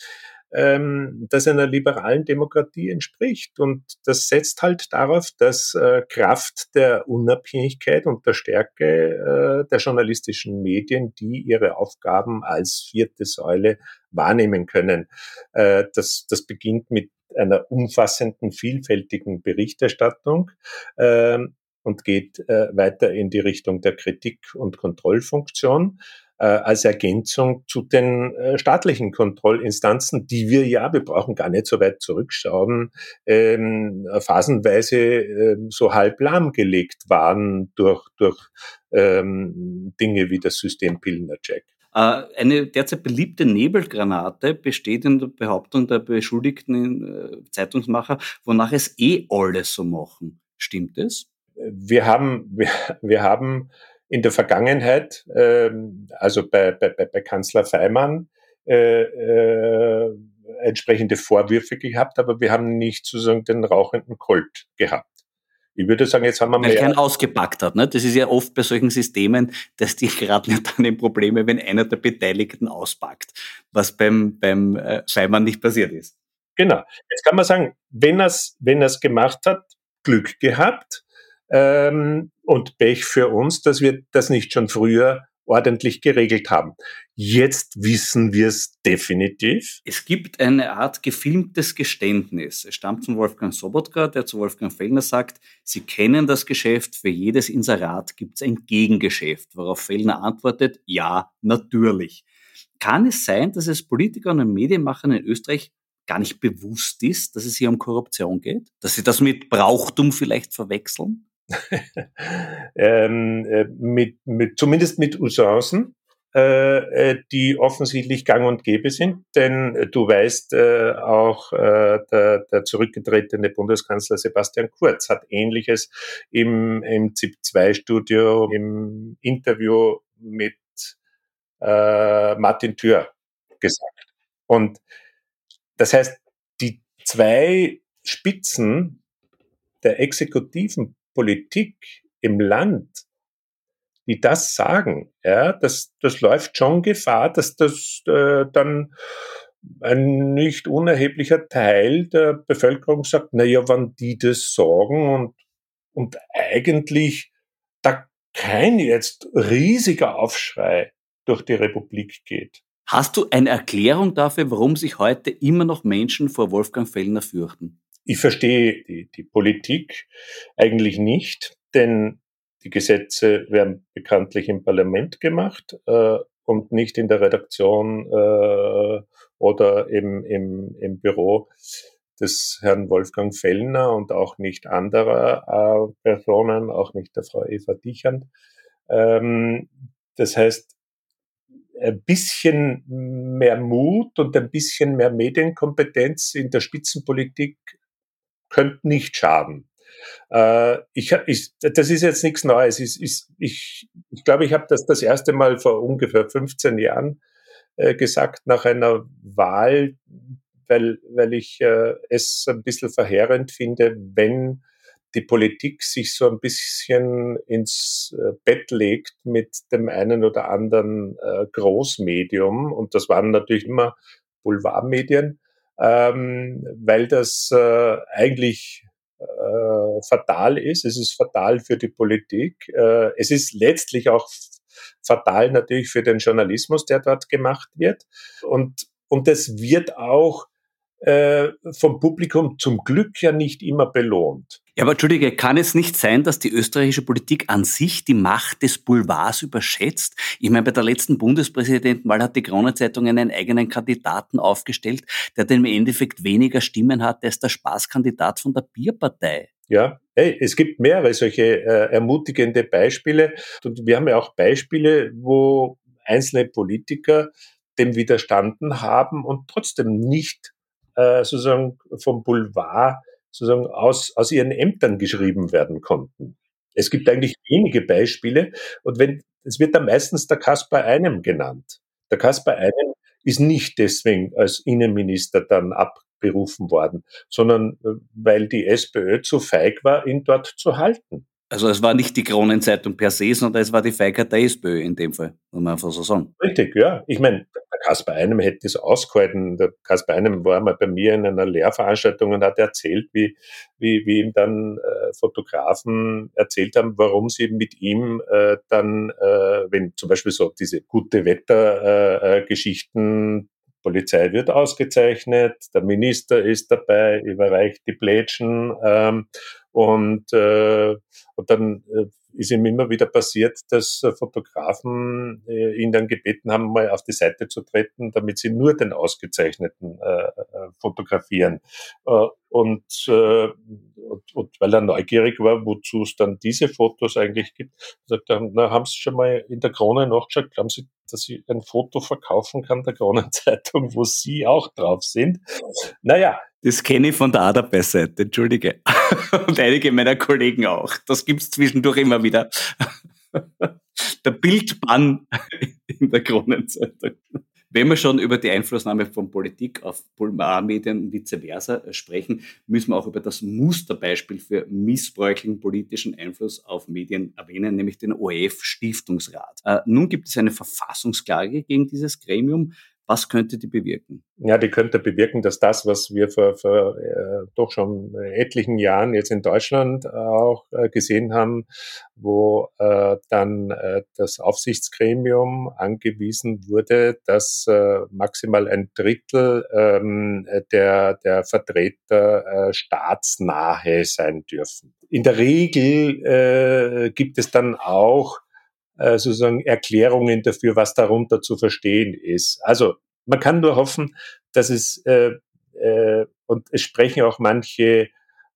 ähm, das einer liberalen Demokratie entspricht. Und das setzt halt darauf, dass äh, Kraft der Unabhängigkeit und der Stärke äh, der journalistischen Medien, die ihre Aufgaben als vierte Säule wahrnehmen können. Äh, das, das beginnt mit einer umfassenden, vielfältigen Berichterstattung. Ähm, und geht äh, weiter in die Richtung der Kritik- und Kontrollfunktion äh, als Ergänzung zu den äh, staatlichen Kontrollinstanzen, die wir ja, wir brauchen gar nicht so weit zurückschauen, ähm, phasenweise äh, so halb lahmgelegt waren durch, durch ähm, Dinge wie das System Pilner-Check. Äh, eine derzeit beliebte Nebelgranate besteht in der Behauptung der beschuldigten äh, Zeitungsmacher, wonach es eh alle so machen. Stimmt es? Wir haben, wir, wir haben in der Vergangenheit, ähm, also bei, bei, bei Kanzler Feimann, äh, äh, entsprechende Vorwürfe gehabt, aber wir haben nicht sozusagen den rauchenden Colt gehabt. Ich würde sagen, jetzt haben wir Weil keinen ausgepackt hat. Ne? Das ist ja oft bei solchen Systemen, dass die <laughs> gerade nicht an den Probleme, wenn einer der Beteiligten auspackt, was beim, beim äh, Feimann nicht passiert ist. Genau. Jetzt kann man sagen, wenn er es wenn er's gemacht hat, Glück gehabt ähm, und Pech für uns, dass wir das nicht schon früher ordentlich geregelt haben. Jetzt wissen wir es definitiv. Es gibt eine Art gefilmtes Geständnis. Es stammt von Wolfgang Sobotka, der zu Wolfgang Fellner sagt, Sie kennen das Geschäft, für jedes Inserat gibt es ein Gegengeschäft, worauf Fellner antwortet, ja, natürlich. Kann es sein, dass es Politikern und Medienmachern in Österreich gar nicht bewusst ist, dass es hier um Korruption geht? Dass sie das mit Brauchtum vielleicht verwechseln? <laughs> ähm, äh, mit, mit, zumindest mit Usancen, äh, äh, die offensichtlich gang und gäbe sind. Denn äh, du weißt, äh, auch äh, der, der zurückgetretene Bundeskanzler Sebastian Kurz hat Ähnliches im, im ZIP-2-Studio im Interview mit Martin Thür gesagt. Und das heißt, die zwei Spitzen der exekutiven Politik im Land, die das sagen, ja, das, das läuft schon Gefahr, dass das äh, dann ein nicht unerheblicher Teil der Bevölkerung sagt, na ja, wann die das sagen und, und eigentlich da kein jetzt riesiger Aufschrei durch die Republik geht. Hast du eine Erklärung dafür, warum sich heute immer noch Menschen vor Wolfgang Fellner fürchten? Ich verstehe die, die Politik eigentlich nicht, denn die Gesetze werden bekanntlich im Parlament gemacht äh, und nicht in der Redaktion äh, oder im, im, im Büro des Herrn Wolfgang Fellner und auch nicht anderer äh, Personen, auch nicht der Frau Eva Dichand. Ähm, das heißt, ein bisschen mehr Mut und ein bisschen mehr Medienkompetenz in der Spitzenpolitik könnte nicht schaden. Äh, ich, ich, das ist jetzt nichts Neues. Ich, ich, ich, ich glaube, ich habe das das erste Mal vor ungefähr 15 Jahren äh, gesagt, nach einer Wahl, weil, weil ich äh, es ein bisschen verheerend finde, wenn die Politik sich so ein bisschen ins äh, Bett legt mit dem einen oder anderen äh, Großmedium. Und das waren natürlich immer Boulevardmedien, ähm, weil das äh, eigentlich äh, fatal ist. Es ist fatal für die Politik. Äh, es ist letztlich auch fatal natürlich für den Journalismus, der dort gemacht wird. Und, und das wird auch äh, vom Publikum zum Glück ja nicht immer belohnt. Ja, aber Entschuldige, kann es nicht sein, dass die österreichische Politik an sich die Macht des Boulevards überschätzt? Ich meine, bei der letzten Bundespräsidentenwahl hat die Kronenzeitung einen eigenen Kandidaten aufgestellt, der im Endeffekt weniger Stimmen hat als der Spaßkandidat von der Bierpartei. Ja, hey, es gibt mehrere solche äh, ermutigende Beispiele. Und wir haben ja auch Beispiele, wo einzelne Politiker dem widerstanden haben und trotzdem nicht äh, sozusagen vom Boulevard sozusagen aus, aus ihren Ämtern geschrieben werden konnten. Es gibt eigentlich wenige Beispiele und wenn, es wird dann meistens der Kaspar Einem genannt. Der Kaspar Einem ist nicht deswegen als Innenminister dann abberufen worden, sondern äh, weil die SPÖ zu feig war, ihn dort zu halten. Also es war nicht die Kronenzeitung per se, sondern es war die Feigheit der SPÖ in dem Fall, muss man einfach so sagen. Richtig, ja. Ich meine, Kasper Einem hätte es ausgehalten. Der Kasper Einem war mal bei mir in einer Lehrveranstaltung und hat erzählt, wie, wie, wie ihm dann äh, Fotografen erzählt haben, warum sie mit ihm äh, dann, äh, wenn zum Beispiel so diese gute Wettergeschichten äh, Polizei wird ausgezeichnet, der Minister ist dabei, überreicht die Plätschen ähm, und, äh, und dann äh, ist ihm immer wieder passiert, dass äh, Fotografen äh, ihn dann gebeten haben, mal auf die Seite zu treten, damit sie nur den Ausgezeichneten äh, äh fotografieren. Äh, und, äh, und, und weil er neugierig war, wozu es dann diese Fotos eigentlich gibt, sagt er, na, haben Sie schon mal in der Krone nachgeschaut, glauben Sie, dass ich ein Foto verkaufen kann der Kronenzeitung, wo Sie auch drauf sind? Naja, das kenne ich von der Adabei-Seite, entschuldige. <laughs> Und einige meiner Kollegen auch. Das gibt's zwischendurch immer wieder. <laughs> Der Bildbann <laughs> in der Kronenzeitung. Wenn wir schon über die Einflussnahme von Politik auf Boulevardmedien und vice versa sprechen, müssen wir auch über das Musterbeispiel für missbräuchlichen politischen Einfluss auf Medien erwähnen, nämlich den ORF-Stiftungsrat. Äh, nun gibt es eine Verfassungsklage gegen dieses Gremium. Was könnte die bewirken? Ja, die könnte bewirken, dass das, was wir vor, vor äh, doch schon etlichen Jahren jetzt in Deutschland auch äh, gesehen haben, wo äh, dann äh, das Aufsichtsgremium angewiesen wurde, dass äh, maximal ein Drittel ähm, der, der Vertreter äh, staatsnahe sein dürfen. In der Regel äh, gibt es dann auch äh, sozusagen Erklärungen dafür, was darunter zu verstehen ist. Also man kann nur hoffen, dass es, äh, äh, und es sprechen auch manche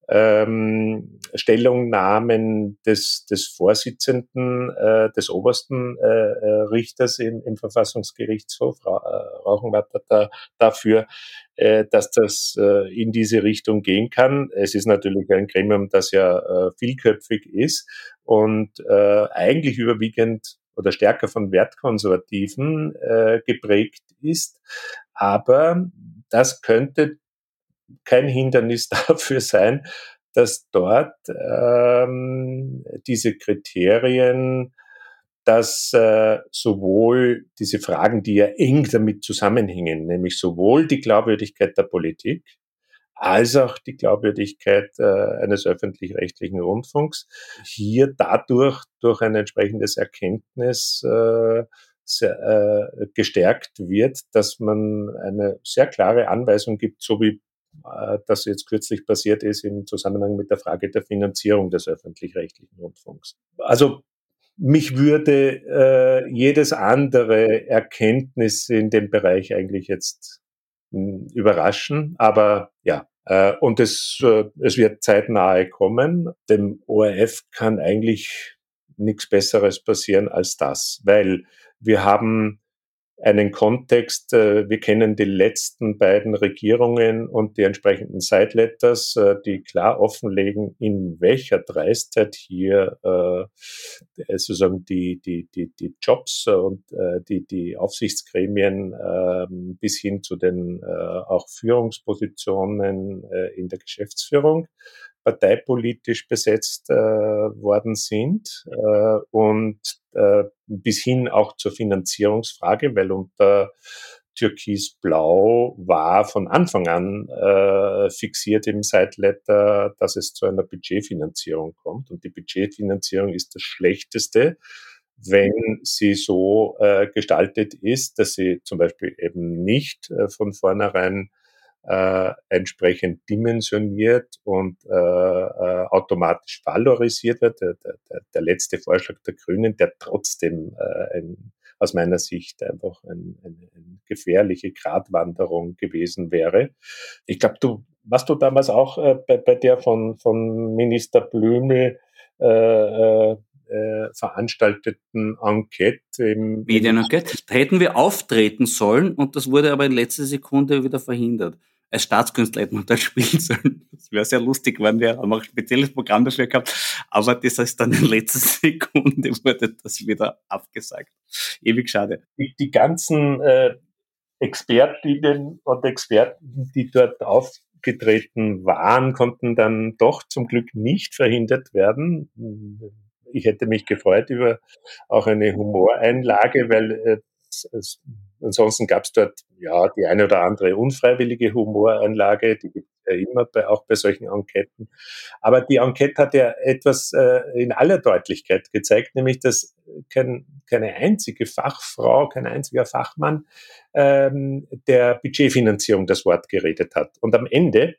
ähm, Stellungnahmen des, des Vorsitzenden, äh, des obersten äh, äh, Richters im, im Verfassungsgerichtshof, äh, Rauchenwatter, da, dafür, äh, dass das äh, in diese Richtung gehen kann. Es ist natürlich ein Gremium, das ja äh, vielköpfig ist und äh, eigentlich überwiegend oder stärker von Wertkonservativen äh, geprägt ist. Aber das könnte kein Hindernis <laughs> dafür sein, dass dort ähm, diese Kriterien, dass äh, sowohl diese Fragen, die ja eng damit zusammenhängen, nämlich sowohl die Glaubwürdigkeit der Politik als auch die Glaubwürdigkeit äh, eines öffentlich-rechtlichen Rundfunks hier dadurch durch ein entsprechendes Erkenntnis äh, sehr, äh, gestärkt wird, dass man eine sehr klare Anweisung gibt, so wie das jetzt kürzlich passiert ist im Zusammenhang mit der Frage der Finanzierung des öffentlich-rechtlichen Rundfunks. Also mich würde äh, jedes andere Erkenntnis in dem Bereich eigentlich jetzt mh, überraschen, aber ja, äh, und es, äh, es wird zeitnahe kommen. Dem ORF kann eigentlich nichts Besseres passieren als das, weil wir haben einen Kontext. Äh, wir kennen die letzten beiden Regierungen und die entsprechenden Sideletters, äh, die klar offenlegen, in welcher Dreistheit hier äh, sozusagen die, die, die, die Jobs und die, die Aufsichtsgremien ähm, bis hin zu den auch Führungspositionen in der Geschäftsführung parteipolitisch besetzt äh, worden sind äh, und äh, bis hin auch zur Finanzierungsfrage, weil unter Türkis-Blau war von Anfang an äh, fixiert im Sideletter, dass es zu einer Budgetfinanzierung kommt. Und die Budgetfinanzierung ist das Schlechteste, wenn sie so äh, gestaltet ist, dass sie zum Beispiel eben nicht äh, von vornherein äh, entsprechend dimensioniert und äh, äh, automatisch valorisiert wird. Der, der, der letzte Vorschlag der Grünen, der trotzdem äh, ein, aus meiner Sicht einfach ein, eine, eine gefährliche Gratwanderung gewesen wäre. Ich glaube, du, was du damals auch äh, bei, bei der von, von Minister Blümel äh, äh, äh, veranstalteten Enquete im Medienenquete. Da hätten wir auftreten sollen und das wurde aber in letzter Sekunde wieder verhindert als Staatskünstler hätte man dort <laughs> spielen sollen. Das wäre sehr lustig, wenn wir haben auch ein spezielles Programm dafür gehabt. Aber das heißt dann in letzter <laughs> Sekunde wurde das wieder abgesagt. Ewig schade. Die, die ganzen äh, Expertinnen und Experten, die dort aufgetreten waren, konnten dann doch zum Glück nicht verhindert werden. Ich hätte mich gefreut über auch eine Humoreinlage, weil äh, es, ansonsten gab es dort ja die eine oder andere unfreiwillige Humoranlage, die gibt es ja immer bei, auch bei solchen Enqueten. Aber die Enquete hat ja etwas äh, in aller Deutlichkeit gezeigt, nämlich dass kein, keine einzige Fachfrau, kein einziger Fachmann ähm, der Budgetfinanzierung das Wort geredet hat. Und am Ende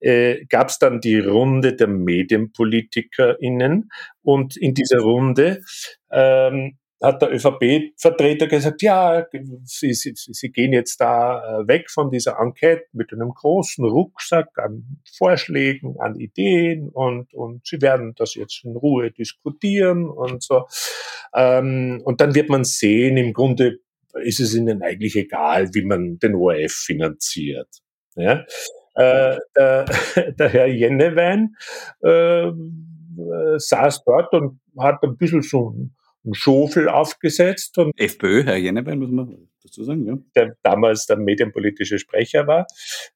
äh, gab es dann die Runde der MedienpolitikerInnen und in dieser Runde ähm, hat der ÖVP-Vertreter gesagt, ja, sie, sie, sie gehen jetzt da äh, weg von dieser Enquete mit einem großen Rucksack an Vorschlägen, an Ideen und, und sie werden das jetzt in Ruhe diskutieren und so. Ähm, und dann wird man sehen, im Grunde ist es ihnen eigentlich egal, wie man den ORF finanziert. Ja? Äh, der, <laughs> der Herr Jennewein äh, saß dort und hat ein bisschen so einen Schofel aufgesetzt. Und FPÖ, Herr Jennebein, muss man dazu sagen, ja. Der damals der medienpolitische Sprecher war.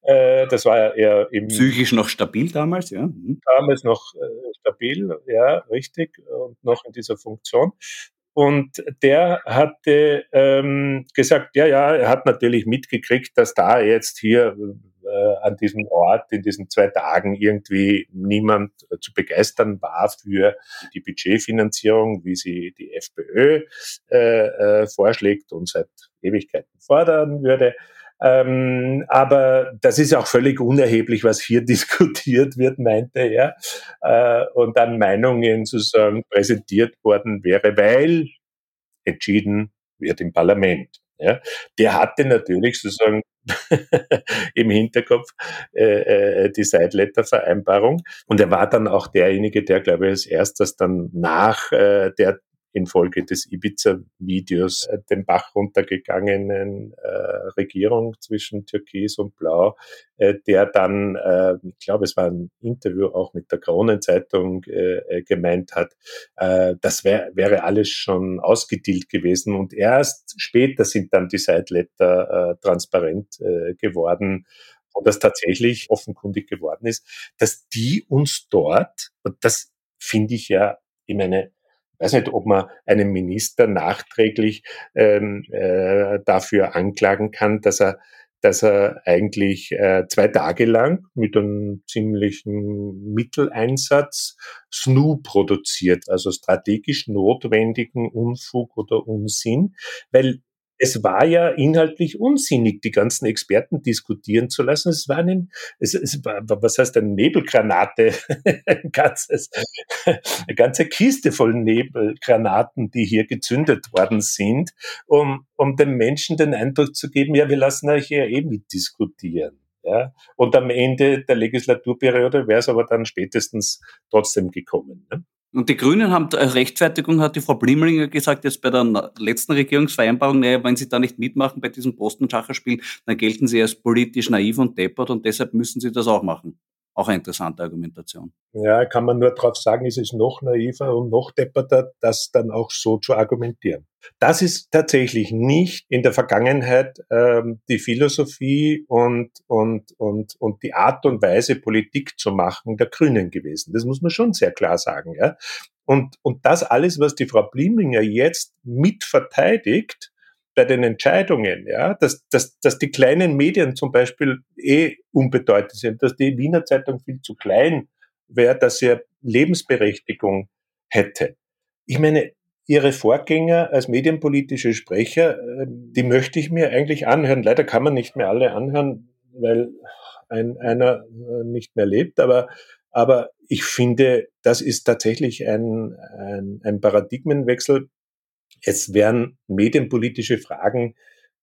Äh, das war ja im Psychisch noch stabil damals, ja. Mhm. Damals noch äh, stabil, ja, richtig, und noch in dieser Funktion. Und der hatte ähm, gesagt, ja, ja, er hat natürlich mitgekriegt, dass da jetzt hier äh, an diesem Ort in diesen zwei Tagen irgendwie niemand äh, zu begeistern war für die Budgetfinanzierung, wie sie die FPÖ äh, äh, vorschlägt und seit Ewigkeiten fordern würde. Ähm, aber das ist auch völlig unerheblich, was hier <laughs> diskutiert wird, meinte er, äh, und dann Meinungen sozusagen präsentiert worden wäre, weil entschieden wird im Parlament. Ja. Der hatte natürlich sozusagen <laughs> im Hinterkopf äh, äh, die Sideletter-Vereinbarung. Und er war dann auch derjenige, der, glaube ich, als erstes dann nach äh, der infolge des Ibiza-Videos äh, den Bach runtergegangenen äh, Regierung zwischen Türkis und Blau, äh, der dann, äh, ich glaube, es war ein Interview auch mit der Kronenzeitung äh, äh gemeint hat, äh, das wär, wäre alles schon ausgedealt gewesen. Und erst später sind dann die Sideletter äh, transparent äh, geworden. Und das tatsächlich offenkundig geworden ist, dass die uns dort, und das finde ich ja, ich meine, weiß nicht, ob man einen Minister nachträglich ähm, äh, dafür anklagen kann, dass er dass er eigentlich äh, zwei Tage lang mit einem ziemlichen Mitteleinsatz SNU produziert, also strategisch notwendigen Unfug oder Unsinn, weil es war ja inhaltlich unsinnig, die ganzen Experten diskutieren zu lassen. Es war ein, es, es war, was heißt eine Nebelgranate, <laughs> ein ganzes, eine ganze Kiste voll Nebelgranaten, die hier gezündet worden sind, um, um den Menschen den Eindruck zu geben, ja, wir lassen euch ja eh mitdiskutieren. Ja? Und am Ende der Legislaturperiode wäre es aber dann spätestens trotzdem gekommen. Ne? Und die Grünen haben als Rechtfertigung, hat die Frau Blimlinger gesagt, jetzt bei der letzten Regierungsvereinbarung, naja, wenn sie da nicht mitmachen bei diesem Postenschacherspiel, dann gelten sie als politisch naiv und deppert und deshalb müssen sie das auch machen. Auch eine interessante Argumentation. Ja, kann man nur darauf sagen, ist es noch naiver und noch depperter, das dann auch so zu argumentieren. Das ist tatsächlich nicht in der Vergangenheit ähm, die Philosophie und, und, und, und die Art und Weise, Politik zu machen der Grünen gewesen. Das muss man schon sehr klar sagen. Ja? Und, und das alles, was die Frau Blimlinger jetzt mit verteidigt, bei den Entscheidungen, ja, dass, dass, dass die kleinen Medien zum Beispiel eh unbedeutend sind, dass die Wiener Zeitung viel zu klein wäre, dass sie Lebensberechtigung hätte. Ich meine, ihre Vorgänger als medienpolitische Sprecher, ähm, die möchte ich mir eigentlich anhören. Leider kann man nicht mehr alle anhören, weil ein, einer äh, nicht mehr lebt, aber, aber ich finde, das ist tatsächlich ein, ein, ein Paradigmenwechsel, es wären medienpolitische Fragen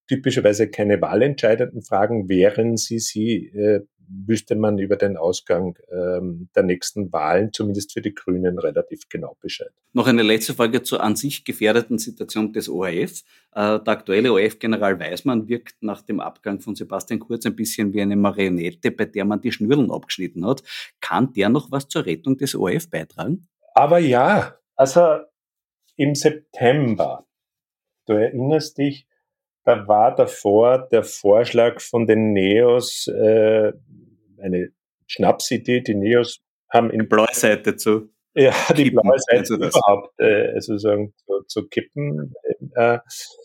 typischerweise keine wahlentscheidenden Fragen. Wären sie sie, äh, wüsste man über den Ausgang ähm, der nächsten Wahlen, zumindest für die Grünen, relativ genau Bescheid. Noch eine letzte Frage zur an sich gefährdeten Situation des ORF. Äh, der aktuelle ORF-General Weismann wirkt nach dem Abgang von Sebastian Kurz ein bisschen wie eine Marionette, bei der man die Schnürlen abgeschnitten hat. Kann der noch was zur Rettung des ORF beitragen? Aber ja, also im September, du erinnerst dich, da war davor der Vorschlag von den Neos, äh, eine Schnapsidee, die Neos haben in blaue Seite zu ja, die kippen, blaue Seite also überhaupt äh, sozusagen zu, zu kippen. Äh,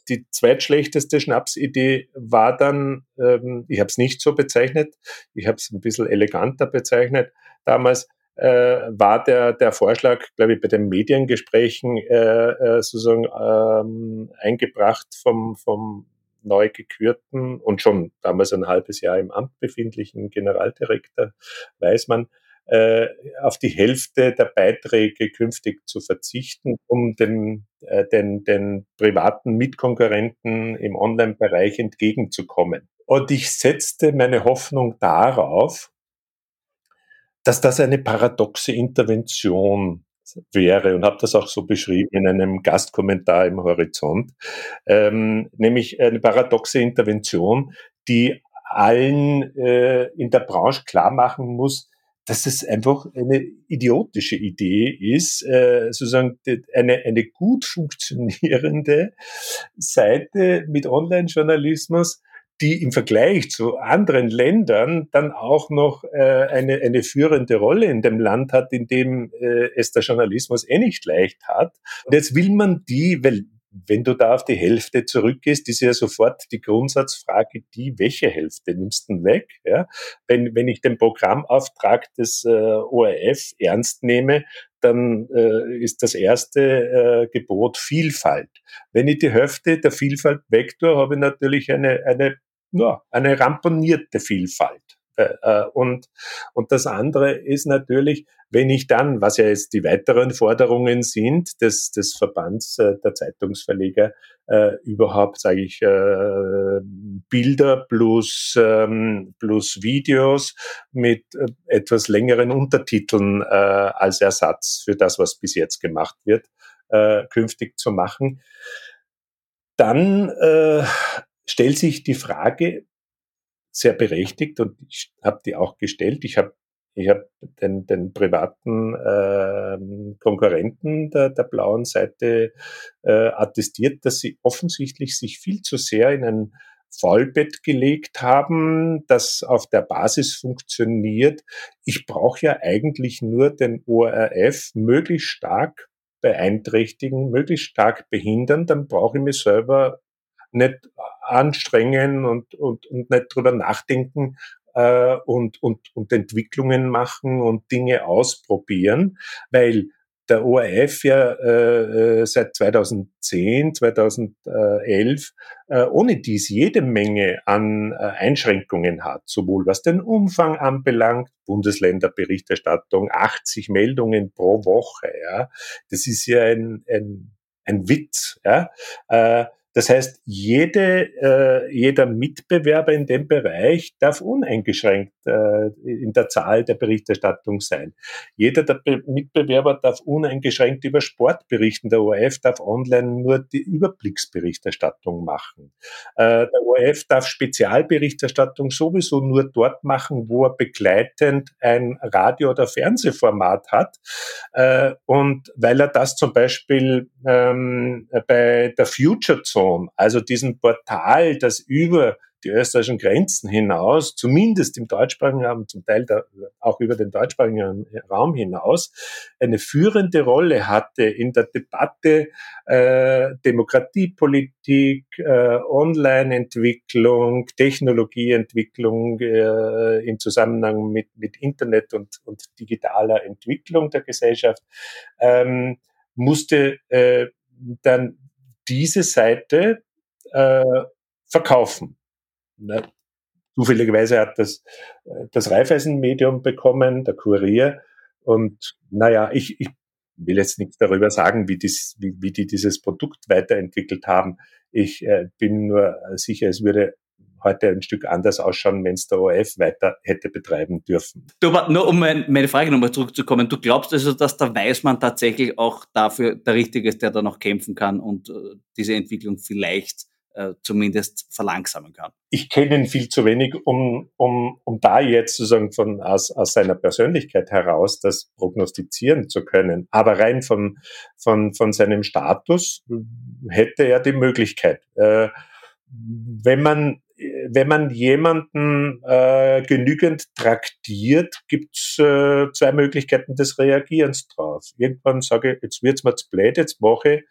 die zweitschlechteste Schnapsidee war dann, ähm, ich habe es nicht so bezeichnet, ich habe es ein bisschen eleganter bezeichnet damals, äh, war der, der Vorschlag, glaube ich, bei den Mediengesprächen äh, äh, sozusagen ähm, eingebracht vom, vom neu gekürten und schon damals ein halbes Jahr im Amt befindlichen Generaldirektor Weismann, äh, auf die Hälfte der Beiträge künftig zu verzichten, um den, äh, den, den privaten Mitkonkurrenten im Online-Bereich entgegenzukommen. Und ich setzte meine Hoffnung darauf, dass das eine paradoxe Intervention wäre und habe das auch so beschrieben in einem Gastkommentar im Horizont, ähm, nämlich eine paradoxe Intervention, die allen äh, in der Branche klar machen muss, dass es einfach eine idiotische Idee ist, äh, sozusagen eine, eine gut funktionierende Seite mit Online-Journalismus die im Vergleich zu anderen Ländern dann auch noch äh, eine, eine führende Rolle in dem Land hat, in dem äh, es der Journalismus eh nicht leicht hat. Und jetzt will man die, weil wenn du da auf die Hälfte zurückgehst, ist ja sofort die Grundsatzfrage, die, welche Hälfte nimmst du denn weg? Ja? Wenn, wenn ich den Programmauftrag des äh, ORF ernst nehme, dann äh, ist das erste äh, Gebot Vielfalt. Wenn ich die Hälfte der Vielfalt wegtue, habe ich natürlich eine, eine ja, eine ramponierte Vielfalt. Äh, äh, und, und das andere ist natürlich, wenn ich dann, was ja jetzt die weiteren Forderungen sind des, des Verbands äh, der Zeitungsverleger, überhaupt, sage ich, Bilder plus, ähm, plus Videos mit etwas längeren Untertiteln als Ersatz für das, was bis jetzt gemacht wird, künftig zu machen, dann äh, stellt sich die Frage sehr berechtigt und ich habe die auch gestellt. Ich habe ich hab den, den privaten äh, Konkurrenten der, der blauen Seite äh, attestiert, dass sie offensichtlich sich viel zu sehr in ein Fallbett gelegt haben, das auf der Basis funktioniert. Ich brauche ja eigentlich nur den ORF möglichst stark beeinträchtigen, möglichst stark behindern, dann brauche ich mir selber nicht anstrengen und, und, und nicht drüber nachdenken äh, und, und, und Entwicklungen machen und Dinge ausprobieren, weil der ORF ja äh, äh seit 2010, 2011 äh, ohne dies jede Menge an äh, Einschränkungen hat, sowohl was den Umfang anbelangt, Bundesländerberichterstattung, 80 Meldungen pro Woche. Ja, das ist ja ein, ein, ein Witz. Ja, äh, Das heißt, jede, äh, jeder Mitbewerber in dem Bereich darf uneingeschränkt äh, in der Zahl der Berichterstattung sein. Jeder der Be Mitbewerber darf uneingeschränkt über Sport berichten. Der ORF darf online nur die Überblicksberichterstattung machen. Äh, der ORF darf Spezialberichterstattung sowieso nur dort machen, wo er begleitend ein Radio- oder Fernsehformat hat. Äh, und weil er das zum Beispiel ähm, bei der Future Zone Amazon, also diesem Portal, das über die österreichischen Grenzen hinaus, zumindest im deutschsprachigen Raum, zum Teil da, auch über den deutschsprachigen Raum hinaus, eine führende Rolle hatte in der Debatte äh, Demokratiepolitik, äh, Online-Entwicklung, Technologieentwicklung äh, im Zusammenhang mit, mit Internet und, und digitaler Entwicklung der Gesellschaft, ähm, musste äh, dann diese Seite äh, verkaufen. Ne? Zufälligerweise hat das, äh, das Raiffeisen-Medium bekommen, der Kurier. Und naja, ich, ich will jetzt nichts darüber sagen, wie, dies, wie, wie die dieses Produkt weiterentwickelt haben. Ich äh, bin nur sicher, es würde heute ein Stück anders ausschauen, wenn es der ORF weiter hätte betreiben dürfen. Du, aber nur um mein, meine Frage nochmal zurückzukommen, du glaubst also, dass der Weißmann tatsächlich auch dafür der Richtige ist, der da noch kämpfen kann und äh, diese Entwicklung vielleicht äh, zumindest verlangsamen kann? Ich kenne ihn viel zu wenig, um, um, um da jetzt sozusagen von, aus, aus seiner Persönlichkeit heraus das prognostizieren zu können. Aber rein von, von, von seinem Status hätte er die Möglichkeit. Äh, wenn man wenn man jemanden äh, genügend traktiert, gibt's äh, zwei Möglichkeiten des Reagierens drauf. Irgendwann sage ich, jetzt wird's mir zu blöd, jetzt mache ich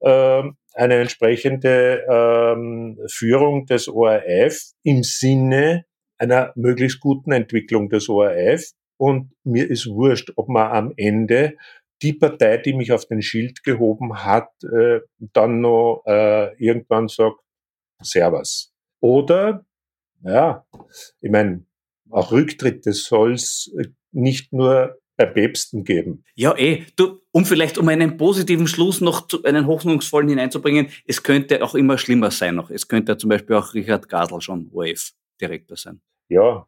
äh, eine entsprechende ähm, Führung des ORF im Sinne einer möglichst guten Entwicklung des ORF. Und mir ist wurscht, ob man am Ende die Partei, die mich auf den Schild gehoben hat, äh, dann noch äh, irgendwann sagt, Servus. Oder, ja, ich meine, auch Rücktritte soll es nicht nur bei Päpsten geben. Ja, eh. Du, um vielleicht um einen positiven Schluss noch zu, einen hoffnungsvollen hineinzubringen, es könnte auch immer schlimmer sein noch. Es könnte zum Beispiel auch Richard Gasel schon OF-Direktor sein. Ja,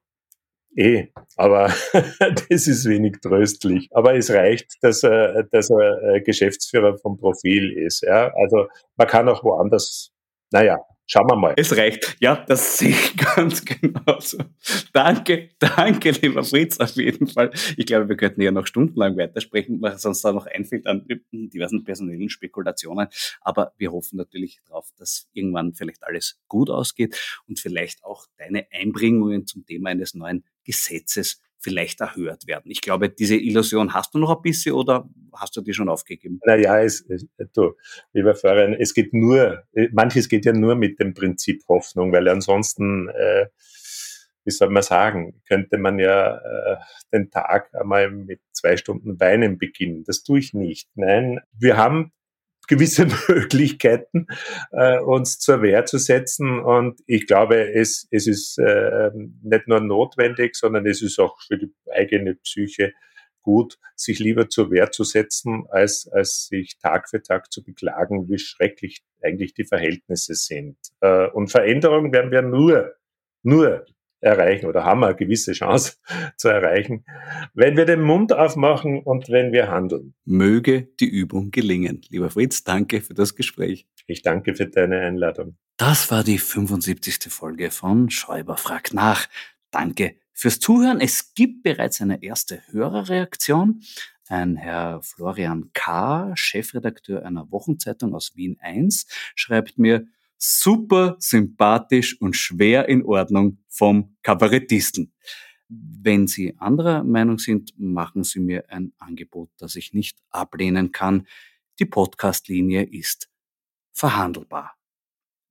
eh. Aber <laughs> das ist wenig tröstlich. Aber es reicht, dass er, dass er Geschäftsführer vom Profil ist. Ja? Also man kann auch woanders, naja, Schauen wir mal. Es reicht. Ja, das sehe ich <laughs> ganz genauso. Danke, danke, lieber Fritz, auf jeden Fall. Ich glaube, wir könnten ja noch stundenlang weitersprechen, was uns da noch einfällt an diversen personellen Spekulationen. Aber wir hoffen natürlich darauf, dass irgendwann vielleicht alles gut ausgeht und vielleicht auch deine Einbringungen zum Thema eines neuen Gesetzes vielleicht erhört werden. Ich glaube, diese Illusion hast du noch ein bisschen oder hast du die schon aufgegeben? Naja, es, du, lieber Florian, es geht nur, manches geht ja nur mit dem Prinzip Hoffnung, weil ansonsten, äh, wie soll man sagen, könnte man ja äh, den Tag einmal mit zwei Stunden Weinen beginnen. Das tue ich nicht. Nein, wir haben gewisse <laughs> Möglichkeiten, äh, uns zur Wehr zu setzen. Und ich glaube, es, es ist äh, nicht nur notwendig, sondern es ist auch für die eigene Psyche gut, sich lieber zur Wehr zu setzen, als, als sich Tag für Tag zu beklagen, wie schrecklich eigentlich die Verhältnisse sind. Äh, und Veränderungen werden wir nur, nur erreichen oder haben wir eine gewisse Chance <laughs> zu erreichen, wenn wir den Mund aufmachen und wenn wir handeln. Möge die Übung gelingen. Lieber Fritz, danke für das Gespräch. Ich danke für deine Einladung. Das war die 75. Folge von Schäuber fragt nach. Danke fürs Zuhören. Es gibt bereits eine erste Hörerreaktion. Ein Herr Florian K., Chefredakteur einer Wochenzeitung aus Wien 1, schreibt mir, super sympathisch und schwer in Ordnung vom Kabarettisten. Wenn Sie anderer Meinung sind, machen Sie mir ein Angebot, das ich nicht ablehnen kann. Die Podcast-Linie ist verhandelbar.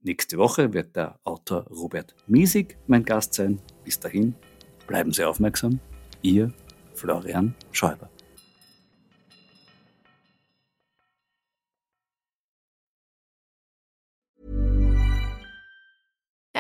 Nächste Woche wird der Autor Robert Miesig mein Gast sein. Bis dahin, bleiben Sie aufmerksam. Ihr Florian Schäuber.